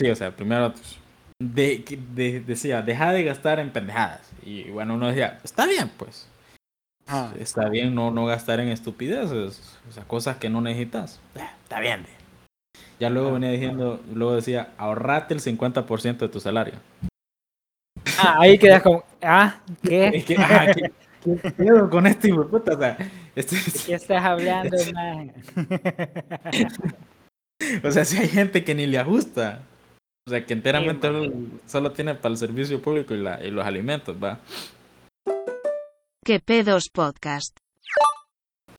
Sí, o sea, primero de, decía, deja de gastar en pendejadas. Y bueno, uno decía, está bien, pues. Ah. Está bien no, no gastar en estupideces, o sea, cosas que no necesitas. Está bien. Ya luego ah. venía diciendo, luego decía, ahorrate el 50% de tu salario. Ah, ahí quedas como, ah, ¿qué? Es que, ah, ¿qué, qué con este hijo puta? O sea, este, ¿De qué estás hablando, man? o sea, si hay gente que ni le ajusta. O sea, que enteramente solo, tiene para el servicio público y, la, y los alimentos, va. ¿Qué pedos podcast?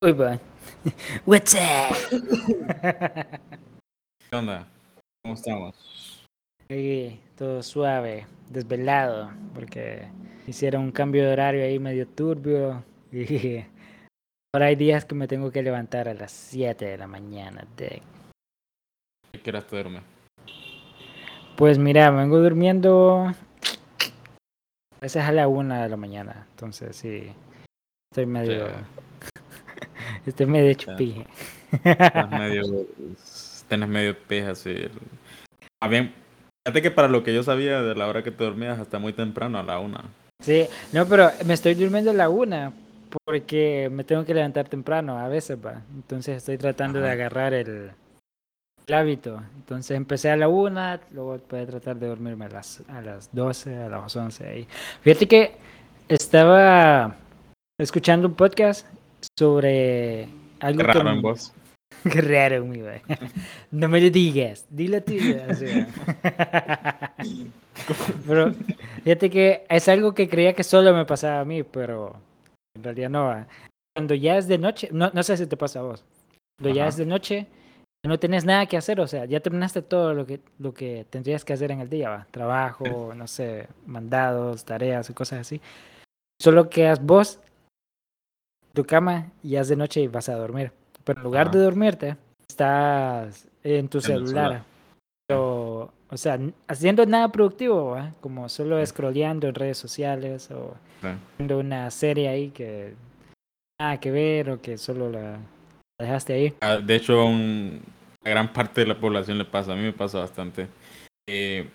Uy, va. What's up? ¿Qué onda? ¿Cómo estamos? Sí, todo suave, desvelado, porque hicieron un cambio de horario ahí medio turbio y Ahora hay días que me tengo que levantar a las 7 de la mañana. De... ¿Qué horas te duermes? Pues mira, vengo durmiendo a veces a la 1 de la mañana. Entonces sí, estoy medio... estoy medio chupije. Estás medio... Tienes medio peja así. Ah, bien. Fíjate que para lo que yo sabía de la hora que te dormías hasta muy temprano, a la 1. Sí, no, pero me estoy durmiendo a la 1 porque me tengo que levantar temprano a veces, va. Entonces estoy tratando de agarrar el, hábito. Entonces empecé a la una, luego pude tratar de dormirme a las, a las 12, a las 11. Ahí. Fíjate que estaba escuchando un podcast sobre algo Qué raro en voz. Qué raro, mi No me lo digas, dilo tú. pero fíjate que es algo que creía que solo me pasaba a mí, pero en realidad no. Cuando ya es de noche, no, no sé si te pasa a vos. Cuando ya es de noche, no tienes nada que hacer, o sea, ya terminaste todo lo que, lo que tendrías que hacer en el día, ¿va? Trabajo, no sé, mandados, tareas y cosas así. Solo quedas vos, tu cama, y ya es de noche y vas a dormir. Pero en lugar de dormirte, estás en tu celular. O, o sea, haciendo nada productivo, como solo scrolleando en redes sociales o viendo una serie ahí que nada que ver o que solo la, dejaste ahí. Ah, de hecho, a un, gran parte de la población le pasa, a mí me pasa bastante. Eh,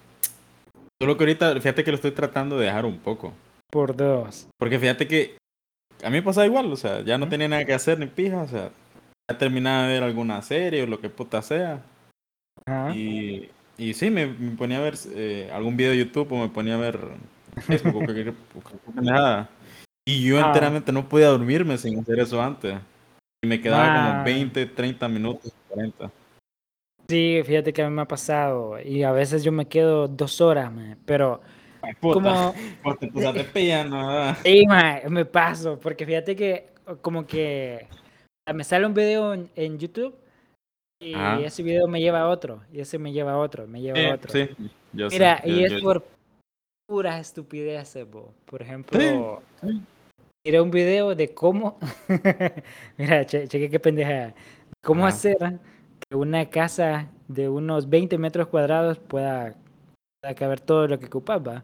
solo que ahorita, fíjate que lo estoy tratando de dejar un poco. Por dos. Porque fíjate que a mí me pasa igual, o sea, ya no tenía nada que hacer ni pija, o sea, ya terminaba de ver alguna serie o lo que puta sea. Y, y sí, me, ponía a ver eh, algún video de YouTube o me ponía a ver Facebook o nada. Y yo ah. enteramente no podía dormirme sin hacer eso antes. Y me quedaba como 20, 30 minutos, 40. Sí, fíjate que a mí me ha pasado. Y a veces yo me quedo dos horas, pero... como... Porque te pillan, ¿no? Sí, me paso. Porque fíjate que como que me sale un video en YouTube y ese video me lleva a otro, y ese me lleva a otro, me lleva a otro. Sí, Mira, y es por puras estupideces, Por ejemplo, era un video de cómo. Mira, cheque qué pendeja. ¿Cómo hacer que una casa de unos 20 metros cuadrados pueda, caber todo lo que ocupaba?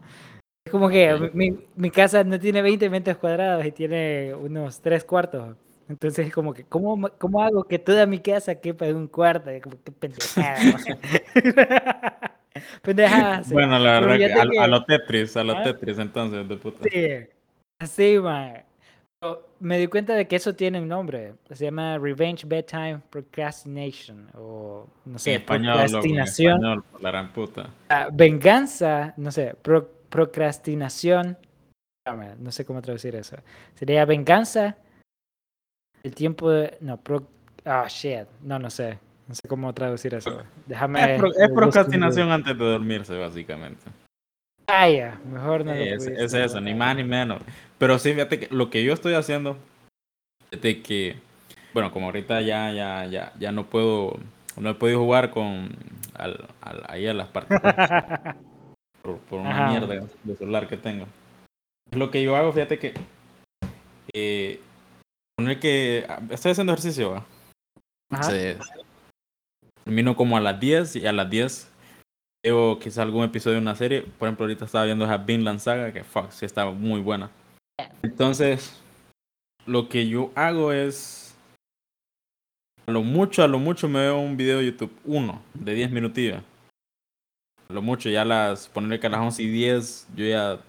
Es como que mi, mi, casa no tiene 20 metros cuadrados y tiene unos 3 cuartos. Entonces, como que, ¿cómo, ¿cómo hago que toda mi casa quepa en un cuarto? Como que pendejada. pendejada. Bueno, la verdad que, a, lo Tetris, a lo ¿Ah? Tetris, entonces, de puta. Sí, así, man. Me di cuenta de que eso tiene un nombre. Se llama Revenge Bedtime Procrastination. O, no sé, español, procrastinación. español, la gran puta. Ah, venganza, no sé, procrastinación. No sé cómo traducir eso. Sería venganza el tiempo de. No, pro. Ah, shit. No, no sé. No sé cómo traducir eso. Déjame. Es, procrastinación antes de dormirse, básicamente. Ah, ya. Mejor no es, es eso, ni más ni menos. Pero sí, fíjate que lo que yo estoy haciendo. De que. Bueno, como ahorita ya, ya, ya, ya no puedo. No he podido jugar con. Al, ahí a las partidas. por, una mierda de celular que tengo. Lo que yo hago, fíjate que. Eh, poner que estoy haciendo ejercicio, termino como a las 10 y a las 10 veo quizá algún episodio de una serie. Por ejemplo, ahorita estaba viendo esa Vinland Saga, que fuck, sí estaba muy buena. Entonces, lo que yo hago es A lo mucho, a lo mucho me veo un video de YouTube, uno, de 10 minutillos. A lo mucho, ya las, ponerle que a las 11 y 10, yo ya ah,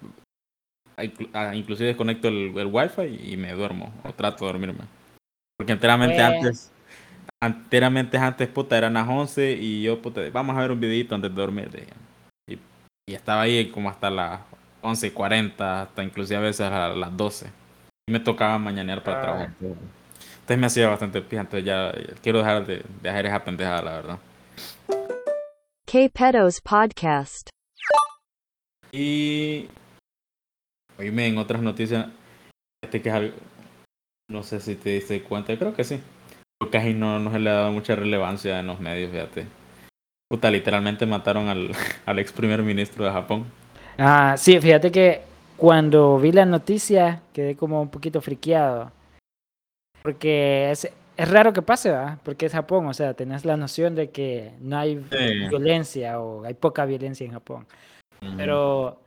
inclusive desconecto el, el wifi y me duermo, o trato de dormirme. Porque enteramente antes, enteramente antes, puta, eran las 11 y yo, puta, vamos a ver un videito antes de dormir. Y, y, estaba ahí como hasta las 11.40, hasta inclusive a veces a las 12. Y me tocaba mañanear para ah. trabajar. Entonces me hacía bastante pija, entonces ya quiero dejar de, de hacer esa pendejada, la verdad. K-Pedos Podcast. Y. Oíme, en otras noticias, este que es algo. No sé si te diste cuenta, creo que sí. Casi no, no se le ha dado mucha relevancia en los medios, fíjate. Puta, literalmente mataron al, al ex primer ministro de Japón. Ah, sí, fíjate que cuando vi la noticia quedé como un poquito friqueado porque es, es raro que pase, ¿verdad? Porque es Japón, o sea, tenés la noción de que no hay violencia o hay poca violencia en Japón. Pero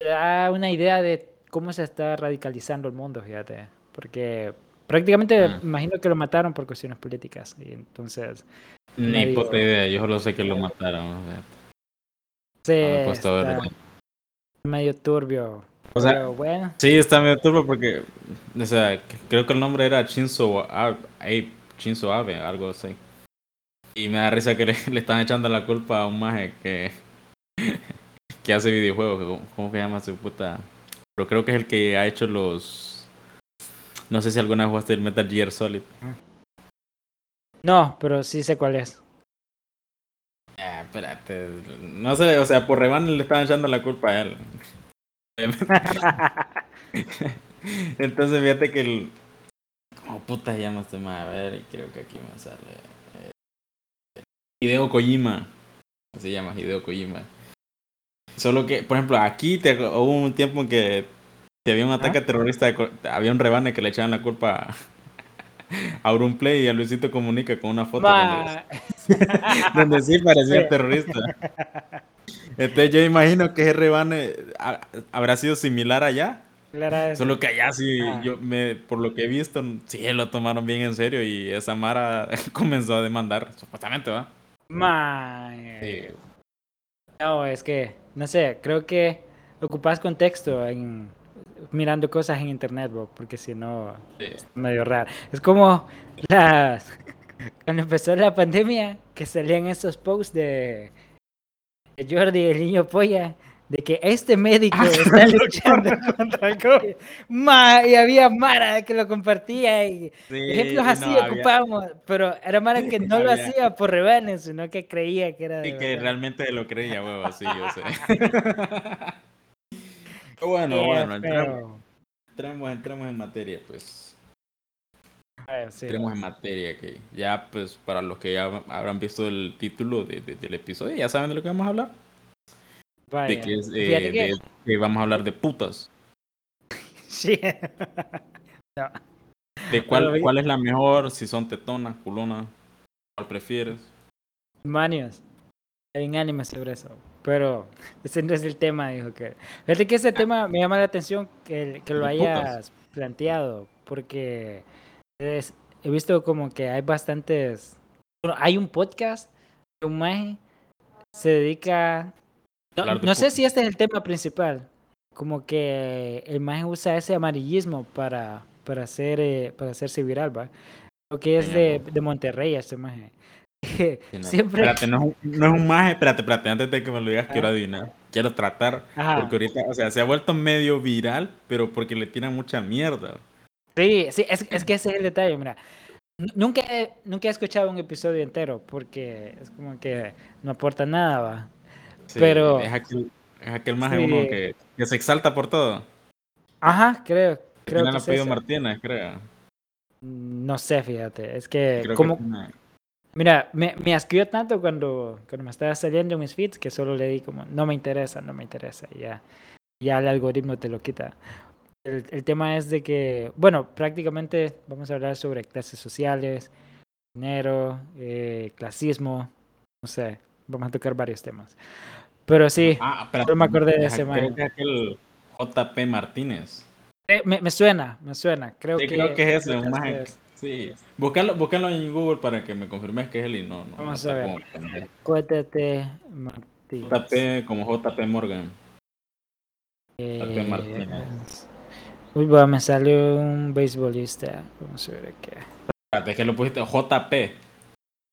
da una idea de cómo se está radicalizando el mundo, fíjate. Porque prácticamente ah. imagino que lo mataron por cuestiones políticas. Y entonces. Ni puta idea, yo solo sé que lo mataron. Sí, está medio turbio o sea, bueno. Sí, está medio turbo porque, o sea, creo que el nombre era Shinzo Abe, Shinzo Abe, algo así. Y me da risa que le, están echando la culpa a un maje que, que hace videojuegos. ¿Cómo se llama su puta? Pero creo que es el que ha hecho los... No sé si alguna vez jugaste el Metal Gear Solid. No, pero sí sé cuál es. Ah, espérate. No sé, o sea, por Revan le estaban echando la culpa a él. Entonces, fíjate que el. Como puta llama este A ver, creo que aquí me sale. Eh, Hideo Kojima. Se llama Hideo Kojima. Solo que, por ejemplo, aquí te, hubo un tiempo en que si había un ataque terrorista, había un rebane que le echaban la culpa a Play y a Luisito Comunica con una foto donde, donde, sí parecía terrorista. Entonces yo imagino que ese rebane habrá sido similar allá. Solo que allá sí, ah. yo me, por lo que he visto, sí lo tomaron bien en serio y esa Mara comenzó a demandar, supuestamente, ¿va? No, es que, no sé, creo que ocupas contexto en mirando cosas en internet, porque si no, es medio raro. Es como las, cuando empezó la pandemia, que salían esos posts de Jordi, el niño polla, de que este médico ah, está luchando contra el COVID. y había Mara que lo compartía y ejemplos así ocupábamos, pero era Mara que no lo hacía por rebanes, sino que creía que era de Y que realmente lo creía, huevo, así, yo sé. bueno, bueno, entremos, entremos en materia, pues. Entremos en materia que ya, pues, para los que ya habrán visto el título de, del episodio, ya saben de lo que vamos a hablar. De, que, es, eh, que... vamos a hablar de putas. Sí. ¿De cuál, cuál es la mejor? Si son tetonas, culonas, ¿cuál prefieres? Manios. Hay un anime sobre eso. Pero ese no es el tema, dijo que. Fíjate que ese tema me llama la atención que, que lo hayas planteado, porque he visto como que hay bastantes. Bueno, hay un podcast que un maje se dedica. No, sé si este es el tema principal. Como que el maje usa ese amarillismo para, para, hacer, eh, para hacerse viral, ¿va? Lo que es de, de Monterrey, este maje. Siempre. Espérate, no, no, es un maje, espérate, espérate, antes de que me lo digas, quiero adivinar. Quiero tratar, porque ahorita, o sea, se ha vuelto medio viral, pero porque le tiran mucha mierda. Sí, sí, es, es que ese es el detalle, mira. Nunca he, nunca he escuchado un episodio entero porque es como que no aporta nada, va. Pero. Es aquel, es aquel más de uno que, que, se exalta por todo. Ajá, creo. creo que apellido Martínez, creo. No sé, fíjate. Es que. como, Mira, me, me asqueó tanto cuando, cuando me estaba saliendo mis feeds que solo le di como, no me interesa, no me interesa. Ya, ya el algoritmo te lo quita el, tema es de que, bueno, prácticamente vamos a hablar sobre clases sociales, dinero, eh, clasismo, no sé, vamos a tocar varios temas. Pero sí, ah, yo me acordé de ese Creo que aquel JP Martínez. Eh, me, me, suena, me suena. Creo, que, creo que es ese, un Sí, búscalo, búscalo en Google para que me confirmes que es él y no. no Vamos no a ver. JT Martínez. JP como JP Morgan. Eh, Martínez. Uy, va, me salió un beisbolista. Vamos a ver qué. Espérate, es que lo pusiste JP.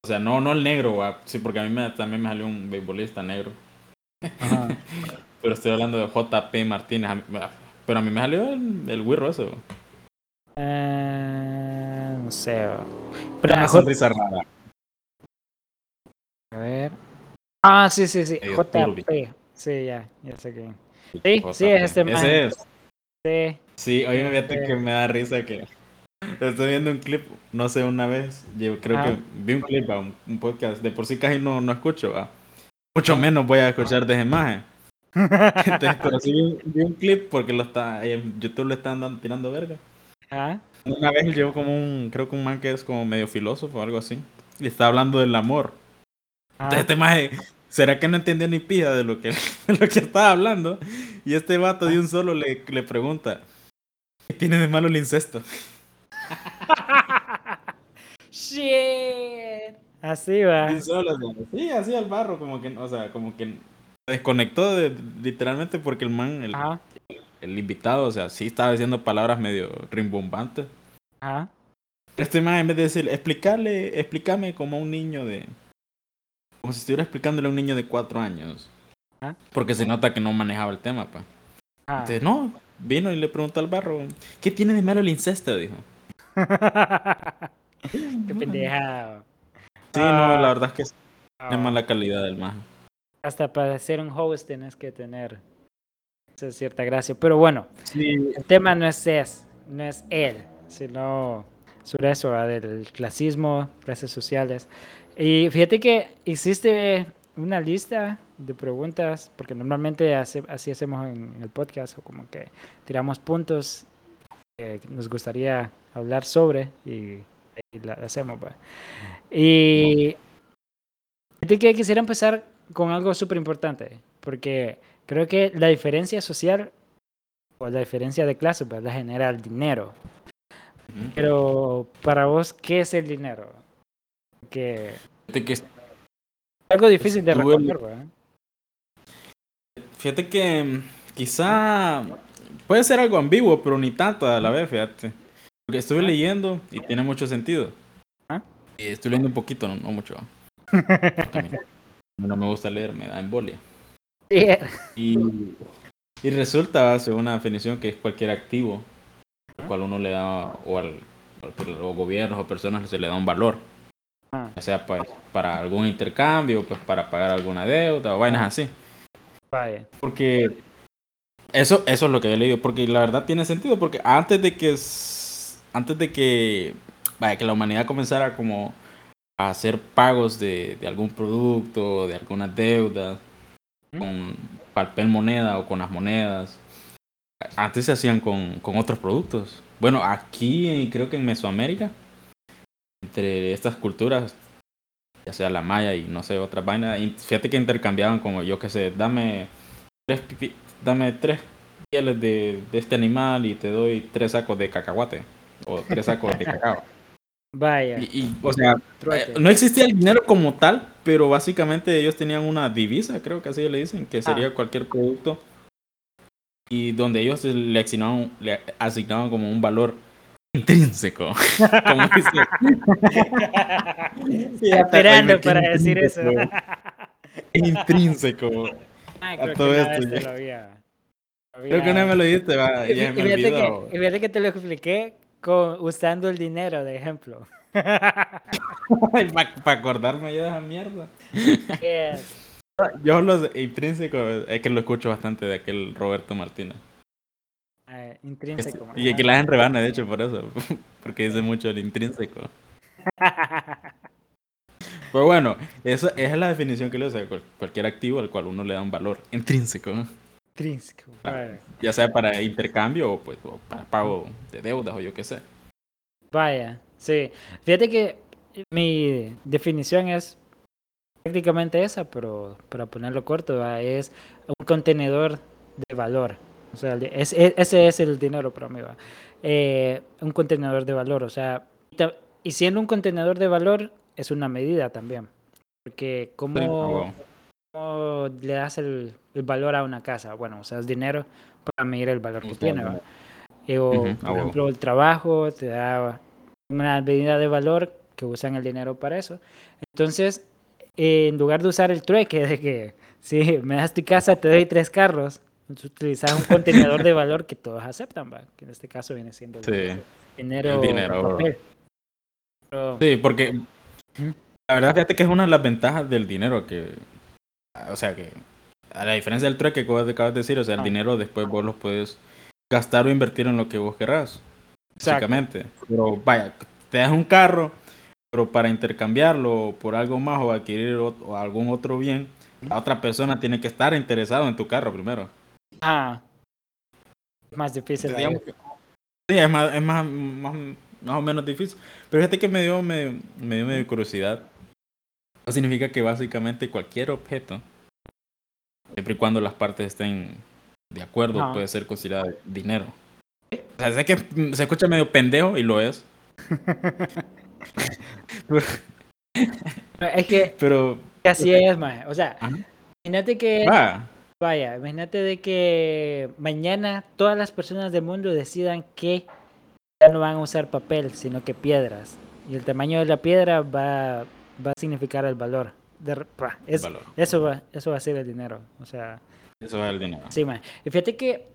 O sea, no, no el negro, va. Sí, porque a mí me, también me salió un beisbolista negro. Ajá. Pero estoy hablando de JP Martínez. A mí- Pero a mí me salió el, el va. Eh, no sé. Pero Una mejor. sonrisa rara. A ver. Ah, sí, sí, sí. JP. Sí, ya, ya sé que. Sí, sí, es este man. Ese es. Sí. Sí, oye, fíjate Eh. que me da risa que estoy viendo un clip, no sé, una vez, yo creo que vi un clip, un, un podcast, de por sí casi no, no escucho, va. Mucho menos voy a escuchar de esa imagen. Entonces, pero sí vi, vi un clip porque lo está, en YouTube le están dando, tirando verga. Ah, Una vez llegó como un, creo que un man que es como medio filósofo o algo así, y está hablando del amor. ah. Entonces, este maje, ¿será que no entendió ni pija de lo que, de lo que estaba hablando? Y este vato de un solo le, le pregunta, ¿qué tiene de malo el incesto? Shit. Así va. Solo, sí, así al barro, como que, o sea, como que desconectó de, literalmente porque el man, el, Ajá, el invitado, o sea, sí estaba diciendo palabras medio rimbombantes. ajá. Este man, en vez de decir, explicarle, explícame como a un niño de. Como si estuviera explicándole a un niño de cuatro años. Ah. Porque se nota que no manejaba el tema, pa. ajá. Entonces, no, vino y le preguntó al barro, ¿qué tiene de malo el incesto? Dijo. Qué pendejado. Sí, no, la verdad es que es Ah, mala calidad del man. Hasta para ser un host tienes que tener esa cierta gracia. Pero bueno, Sí, el tema no es es, no es él, sino sobre eso, del clasismo, clases sociales. Y fíjate que existe una lista de preguntas, porque normalmente hace- así hacemos en, en el podcast, o como que tiramos puntos que nos gustaría hablar sobre y, y la hacemos. ¿va? Y fíjate que quisiera empezar con algo súper importante, porque creo que la diferencia social o la diferencia de clase pues, la genera el dinero. Pero para vos, ¿qué es el dinero? Que Fíjate que, es algo difícil de responder, ¿verdad? fíjate que mm, quizá puede ser algo ambiguo, pero ni tanto a la vez, fíjate. Porque estuve leyendo y tiene mucho sentido. Ah. Y estoy leyendo un poquito, no, no mucho. No me gusta leer, me da embolia. Sí, Y, y resulta, según una definición, que es cualquier activo al cual uno le da, o al o gobiernos o personas se le da un valor, Ah, ya sea pues, para algún intercambio, pues para pagar alguna deuda o vainas así. vaya. Porque eso, eso es lo que he leído, porque la verdad tiene sentido, porque antes de que antes de que vaya, que la humanidad comenzara como a hacer pagos de, de algún producto, de alguna deuda, ¿Mm? con papel moneda o con las monedas, antes se hacían con, con otros productos. Bueno, aquí creo que en Mesoamérica, entre estas culturas, ya sea la maya y no sé, otras vainas, fíjate que intercambiaban como yo que sé, dame tres, dame tres pieles de, de este animal y te doy tres sacos de cacahuate o tres sacos de cacao. Vaya. Y, y, o sea, eh, no existía el dinero como tal, pero básicamente ellos tenían una divisa, creo que así le dicen, que sería cualquier producto. Y donde ellos le asignaban, le asignaban como un valor intrínseco. como dice. Estaba esperando para decir eso. intrínseco. Ay, a creo que todo una esto lo había- Creo que no me lo dijiste, va, Y, ya y me fíjate que, y fíjate que te lo expliqué con, usando el dinero de ejemplo. Para acordarme yo de esa mierda. Yes. Yo los intrínseco es que lo escucho bastante de aquel Roberto Martínez. Ah, intrínseco. Y que la hacen rebana, de hecho, por eso. Porque dice mucho el intrínseco. Pero bueno, esa, esa es la definición que le cual- cualquier activo al cual uno le da un valor intrínseco. Ya sea para intercambio o, pues, o para pago de deudas o yo qué sé. Vaya, sí. Fíjate que mi definición es prácticamente esa, pero para ponerlo corto, ¿va? es un contenedor de valor. O sea, es- es- ese es el dinero para mí. ¿va? Eh, un contenedor de valor. O sea, y siendo un contenedor de valor, es una medida también. Porque ¿cómo, le das el, valor a una casa? Bueno, usas dinero para medir el valor que tiene. o, por ejemplo, el trabajo te da una medida de valor que usan el dinero para eso. Entonces, en lugar de usar el trueque de que si me das tu casa, te doy tres carros, utilizas un contenedor de valor que todos aceptan, ¿va? que en este caso viene siendo el dinero. Sí, porque la verdad, fíjate que es una de las ventajas del dinero que, o sea, que a la diferencia del trueque que vos acabas de decir, o sea, el ah. dinero después vos lo puedes gastar o invertir en lo que vos querrás, básicamente. Pero vaya, te das un carro, pero para intercambiarlo por algo más o adquirir algún otro bien, la otra persona tiene que estar interesado en tu carro primero. Ah, más difícil. sí, es más, es más, más, más, o menos difícil. Pero fíjate que me dio, me, me dio medio curiosidad. Eso significa que básicamente cualquier objeto, siempre y cuando las partes estén de acuerdo, puede ser considerado dinero. O sea, sé que se escucha medio pendejo y lo es. es que, pero así es, más. O sea, imagínate que vaya, imagínate de que mañana todas las personas del mundo decidan que ya no van a usar papel, sino que piedras. Y el tamaño de la piedra va, va a significar el valor. De, Eso, va, eso va a ser el dinero. O sea, eso va a ser el dinero. Sí, man. Y fíjate que,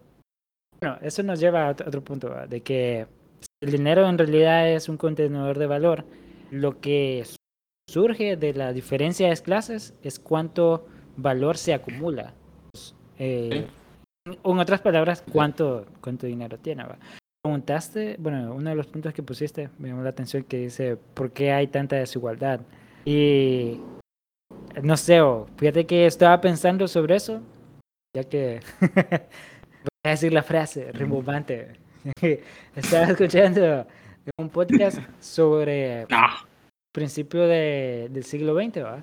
bueno, eso nos lleva a otro, punto, de que el dinero en realidad es un contenedor de valor. Lo que surge de la diferencia de clases es cuánto valor se acumula. Eh, en otras palabras, cuánto, cuánto dinero tiene. Preguntaste, bueno, uno de los puntos que pusiste me llamó la atención que dice, ¿por qué hay tanta desigualdad? Y no sé, fíjate que estaba pensando sobre eso, ya que voy a decir la frase rimbombante. estaba escuchando un podcast sobre principio de, del siglo XX, ¿va?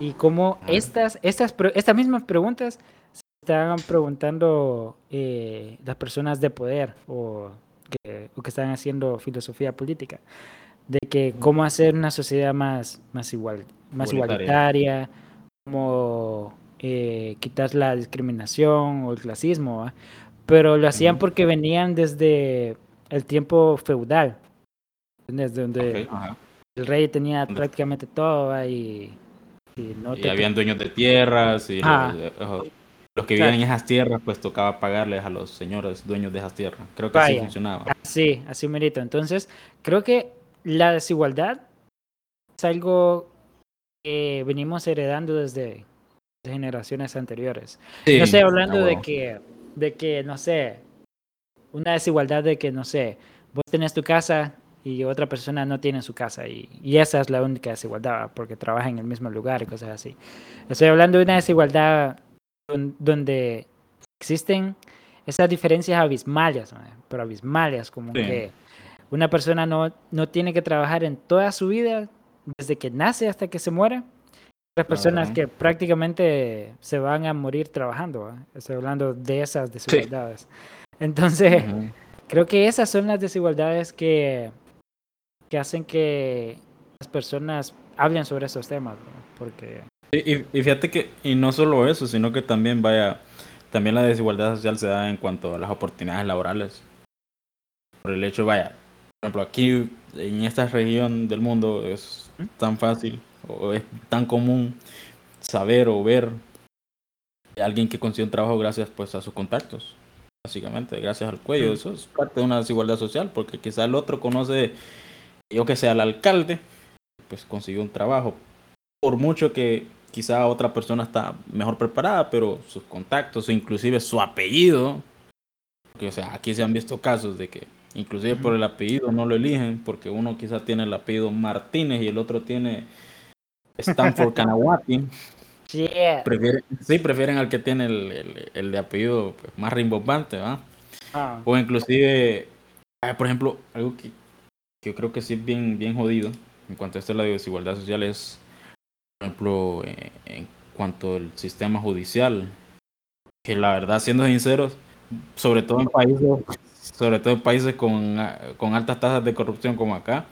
Y cómo estas, estas, estas mismas preguntas se estaban preguntando eh, las personas de poder o que, o que están haciendo filosofía política, de que cómo hacer una sociedad más, más, igual, más igualitaria, cómo eh, quitar la discriminación o el clasismo, pero lo hacían porque venían desde el tiempo feudal, desde donde el rey tenía prácticamente todo y, y, no y habían dueños de tierras y los, que vivían en esas tierras pues tocaba pagarles a los señores dueños de esas tierras. Creo que así funcionaba. Sí, así merito. Entonces, creo que la desigualdad es algo que venimos heredando desde generaciones anteriores. no sé, hablando de que, de que, no sé, una desigualdad de que, no sé, vos tenés tu casa y otra persona no tiene su casa y, y, esa es la única desigualdad porque trabaja en el mismo lugar y cosas así. Estoy hablando de una desigualdad donde existen esas diferencias abismales, pero abismales, como que una persona no, no tiene que trabajar en toda su vida, desde que nace hasta que se muere. Las personas que prácticamente se van a morir trabajando. Estoy hablando de esas desigualdades. Entonces, creo que esas son las desigualdades que, que hacen que las personas hablen sobre esos temas, porque... Y, y, fíjate que, y no solo eso, sino que también vaya, también la desigualdad social se da en cuanto a las oportunidades laborales. Por el hecho, vaya, por ejemplo, aquí en esta región del mundo es tan fácil o es tan común saber o ver a alguien que consigue un trabajo gracias pues a sus contactos, básicamente, gracias al cuello. Eso es parte de una desigualdad social, porque quizá el otro conoce yo que sea el alcalde, pues consiguió un trabajo. Por mucho que quizá otra persona está mejor preparada, pero sus contactos o inclusive su apellido, o sea, aquí se han visto casos de que inclusive por el apellido no lo eligen, porque uno quizá tiene el apellido Martínez y el otro tiene Stanford Kanawati. sí, prefieren al que tiene el, el, de apellido pues, más rimbombante, ¿va? Ah. O inclusive, ah, por ejemplo, algo que yo creo que sí es bien, bien jodido en cuanto a esto de la desigualdad social es, por ejemplo, eh, en cuanto al sistema judicial, que la verdad, siendo sinceros, sobre todo en países, sobre todo en países con, con altas tasas de corrupción como acá,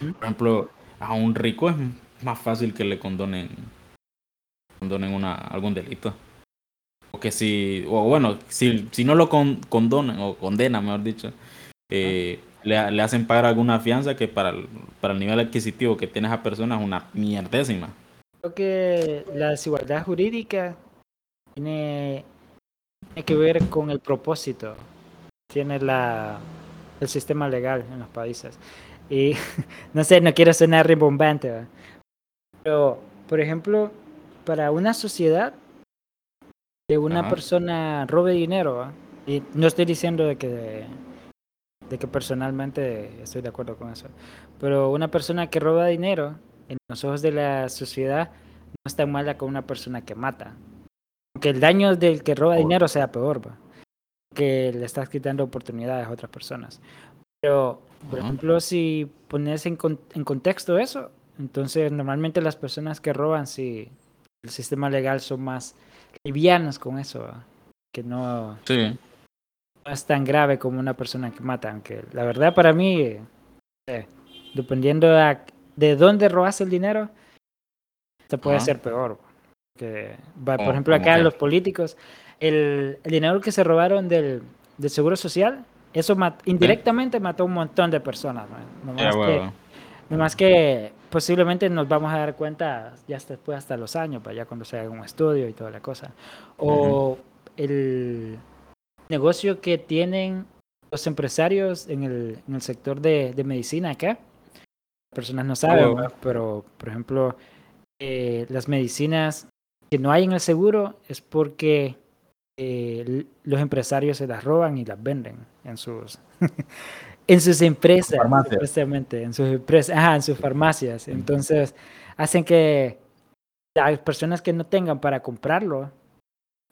Por ejemplo, a un rico es más fácil que le condonen, condonen una, algún delito. O que si, o bueno, si, si no lo condonan o condenan, mejor dicho, eh, le, le, hacen pagar alguna fianza que para el, para el nivel adquisitivo que tiene esa persona es una mierdésima. Creo que la desigualdad jurídica tiene, tiene que ver con el propósito, tiene la, el sistema legal en los países. Y no sé, no quiero sonar rimbombante, pero por ejemplo, para una sociedad que una persona robe dinero, y no estoy diciendo de que de que personalmente estoy de acuerdo con eso, pero una persona que roba dinero en los ojos de la sociedad no es tan mala como una persona que mata. Aunque el daño del que roba dinero sea peor, que le estás quitando oportunidades a otras personas. Pero, por ejemplo, si pones en, en contexto eso, entonces normalmente las personas que roban, si el sistema legal son más livianos con eso, que no, sí. no, es tan grave como una persona que mata. Aunque la verdad para mí, eh, dependiendo de, dónde robas el dinero, te puede ser peor. Que, por ejemplo, acá los políticos, el, el, dinero que se robaron del, del seguro social, eso indirectamente mató a un montón de personas. No más, que, que posiblemente nos vamos a dar cuenta ya después hasta los años, para ya cuando se haga un estudio y toda la cosa. O el negocio que tienen los empresarios en el, en el sector de, de medicina acá. Personas no saben, pero por ejemplo, eh, las medicinas que no hay en el seguro es porque eh, los empresarios se las roban y las venden en sus en sus empresas, precisamente, en sus empresas, ajá, en sus farmacias. Entonces, hacen que las personas que no tengan para comprarlo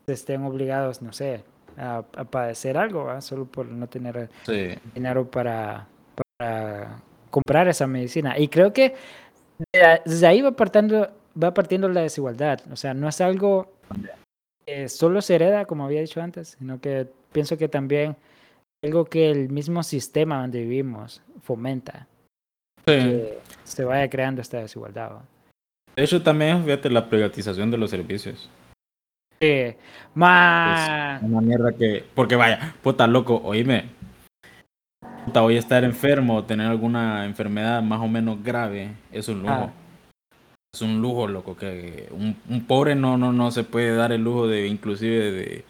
estén obligados, no sé, a, padecer algo, solo por no tener dinero para, para comprar esa medicina. Y creo que desde ahí va partiendo, va partiendo la desigualdad. O sea, no es algo solo se hereda, como había dicho antes, sino que pienso que también algo que el mismo sistema donde vivimos fomenta. Que se vaya creando esta desigualdad. De hecho, también, fíjate, la privatización de los servicios. Sí, más. una mierda que. Porque vaya, puta loco, oíme. Puta, voy a estar enfermo o tener alguna enfermedad más o menos grave. Es un lujo. Ah es un lujo, loco, que un, un, pobre no, no, no se puede dar el lujo de inclusive de,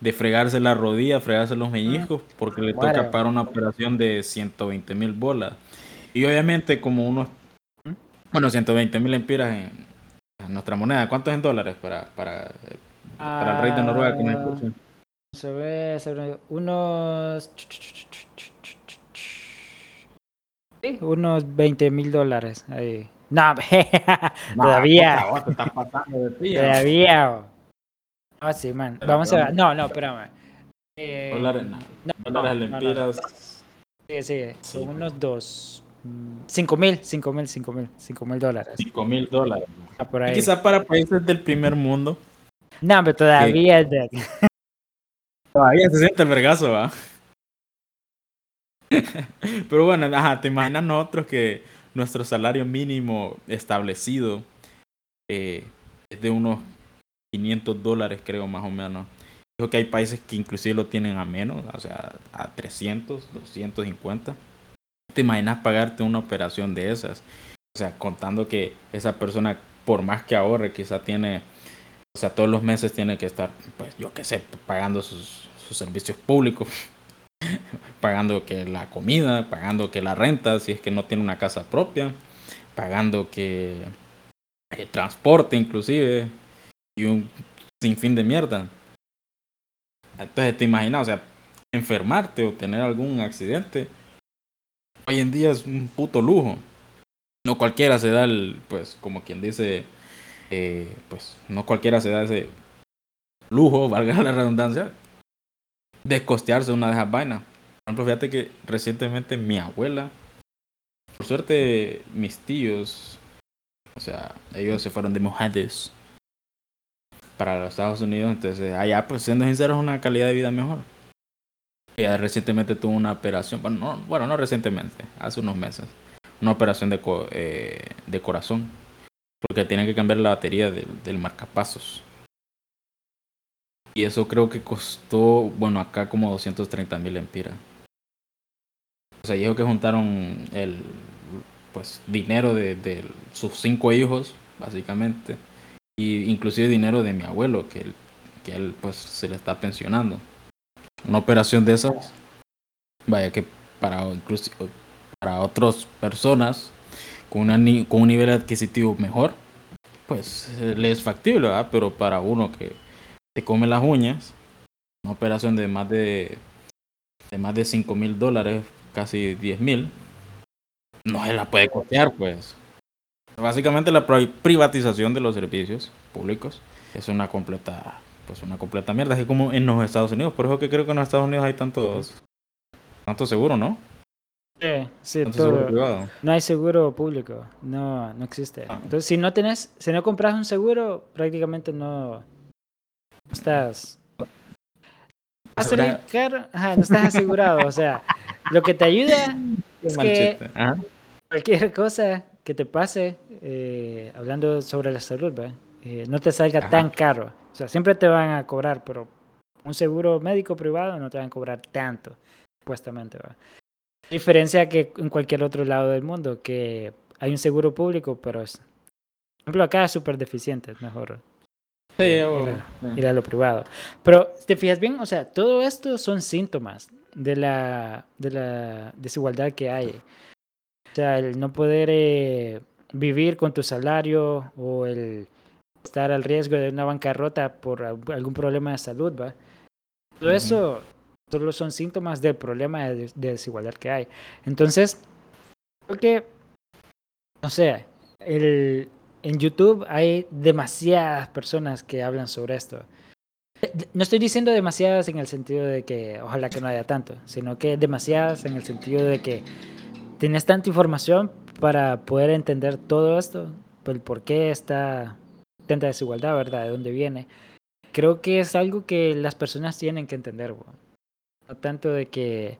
de fregarse la rodilla, fregarse los meñiscos, porque le toca pagar una operación de 120 mil bolas. Y obviamente como unos, bueno, 120 mil empiras en, nuestra moneda, ¿cuánto es en dólares para, para, para el rey de Noruega me Se ve, se ve unos... Sí, unos 20 mil dólares ahí. No, todavía. Todavía. No, sí, man. Vamos a ver. No, no, espérame. Eh, dólares, no. Dólares lempiras. Sí, sí, son unos dos. Cinco mil, cinco mil, cinco mil, cinco mil dólares. Cinco mil dólares. Ah, por ahí. Quizás para países del primer mundo. No, pero todavía es de... Todavía se siente el vergazo, ¿va? pero bueno, ajá, te imaginas nosotros que nuestro salario mínimo establecido eh, es de unos 500 dólares, creo, más o menos. Creo que hay países que inclusive lo tienen a menos, o sea, a 300, 250. ¿Te imaginas pagarte una operación de esas? O sea, contando que esa persona, por más que ahorre, quizá tiene, o sea, todos los meses tiene que estar, pues yo qué sé, pagando sus, sus servicios públicos pagando que la comida, pagando que la renta, si es que no tiene una casa propia, pagando que el transporte inclusive, y un sinfín de mierda. Entonces te imaginas, o sea, enfermarte o tener algún accidente, hoy en día es un puto lujo. No cualquiera se da el, pues, como quien dice, eh, pues, no cualquiera se da ese lujo, valga la redundancia, de costearse una de esas vainas. Por ejemplo, fíjate que recientemente mi abuela, por suerte mis tíos, o sea, ellos se fueron de mujeres para los Estados Unidos, entonces allá, pues siendo sinceros, una calidad de vida mejor. Ella recientemente tuvo una operación, bueno no, bueno, no recientemente, hace unos meses, una operación de, eh, de corazón, porque tienen que cambiar la batería del marcapasos. Y eso creo que costó, bueno, acá como 230 mil empiras. O sea, dijo que juntaron el pues dinero de, sus cinco hijos, básicamente, y inclusive dinero de mi abuelo, que, que él pues se le está pensionando. Una operación de esas, vaya que para incluso para otras personas con, una, con un nivel adquisitivo mejor, pues le es factible, ¿verdad? Pero para uno que te come las uñas, una operación de más de, de más de 5 mil dólares, casi 10 mil, no se la puede costear, pues. Básicamente la privatización de los servicios públicos es una completa, pues una completa mierda, así como en los Estados Unidos. Por eso que creo que en los Estados Unidos hay tantos, tanto seguro, ¿no? Sí, sí, todo. No hay seguro público, no, no existe. Ah. Entonces, si no tenés, si no compras un seguro, prácticamente no estás. no estás asegurado. o sea, lo que te ayuda es que cualquier cosa que te pase, eh, hablando sobre la salud, eh, no te salga tan caro. O sea, siempre te van a cobrar, pero un seguro médico privado no te van a cobrar tanto, supuestamente. ¿va? diferencia que en cualquier otro lado del mundo, que hay un seguro público, pero es, por ejemplo, acá es súper deficiente, es mejor sí, ir, a, lo privado. Pero, ¿te fijas bien? O sea, todo esto son síntomas de la, de la desigualdad que hay. O sea, el no poder eh, vivir con tu salario o el estar al riesgo de una bancarrota por algún problema de salud, ¿va? Todo eso solo son síntomas del problema de, desigualdad que hay. Entonces, creo que, no sé, el, en YouTube hay demasiadas personas que hablan sobre esto. No estoy diciendo demasiadas en el sentido de que ojalá que no haya tanto, sino que demasiadas en el sentido de que tienes tanta información para poder entender todo esto, el por qué está tanta desigualdad, ¿verdad? De dónde viene. Creo que es algo que las personas tienen que entender. No tanto de que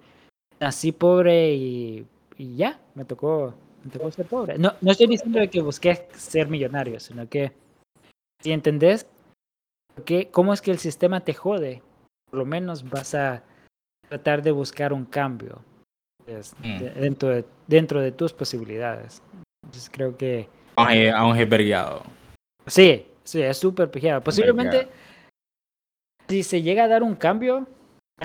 nací pobre y, y ya, me tocó, tocó ser pobre. No, no estoy diciendo que busqué ser millonario, sino que si entendés que, cómo es que el sistema te jode, por lo menos vas a tratar de buscar un cambio pues, mm. dentro, de, dentro de tus posibilidades. Entonces creo que... Aún es vergueado. Sí, sí, es súper pijado. Posiblemente, si se llega a dar un cambio,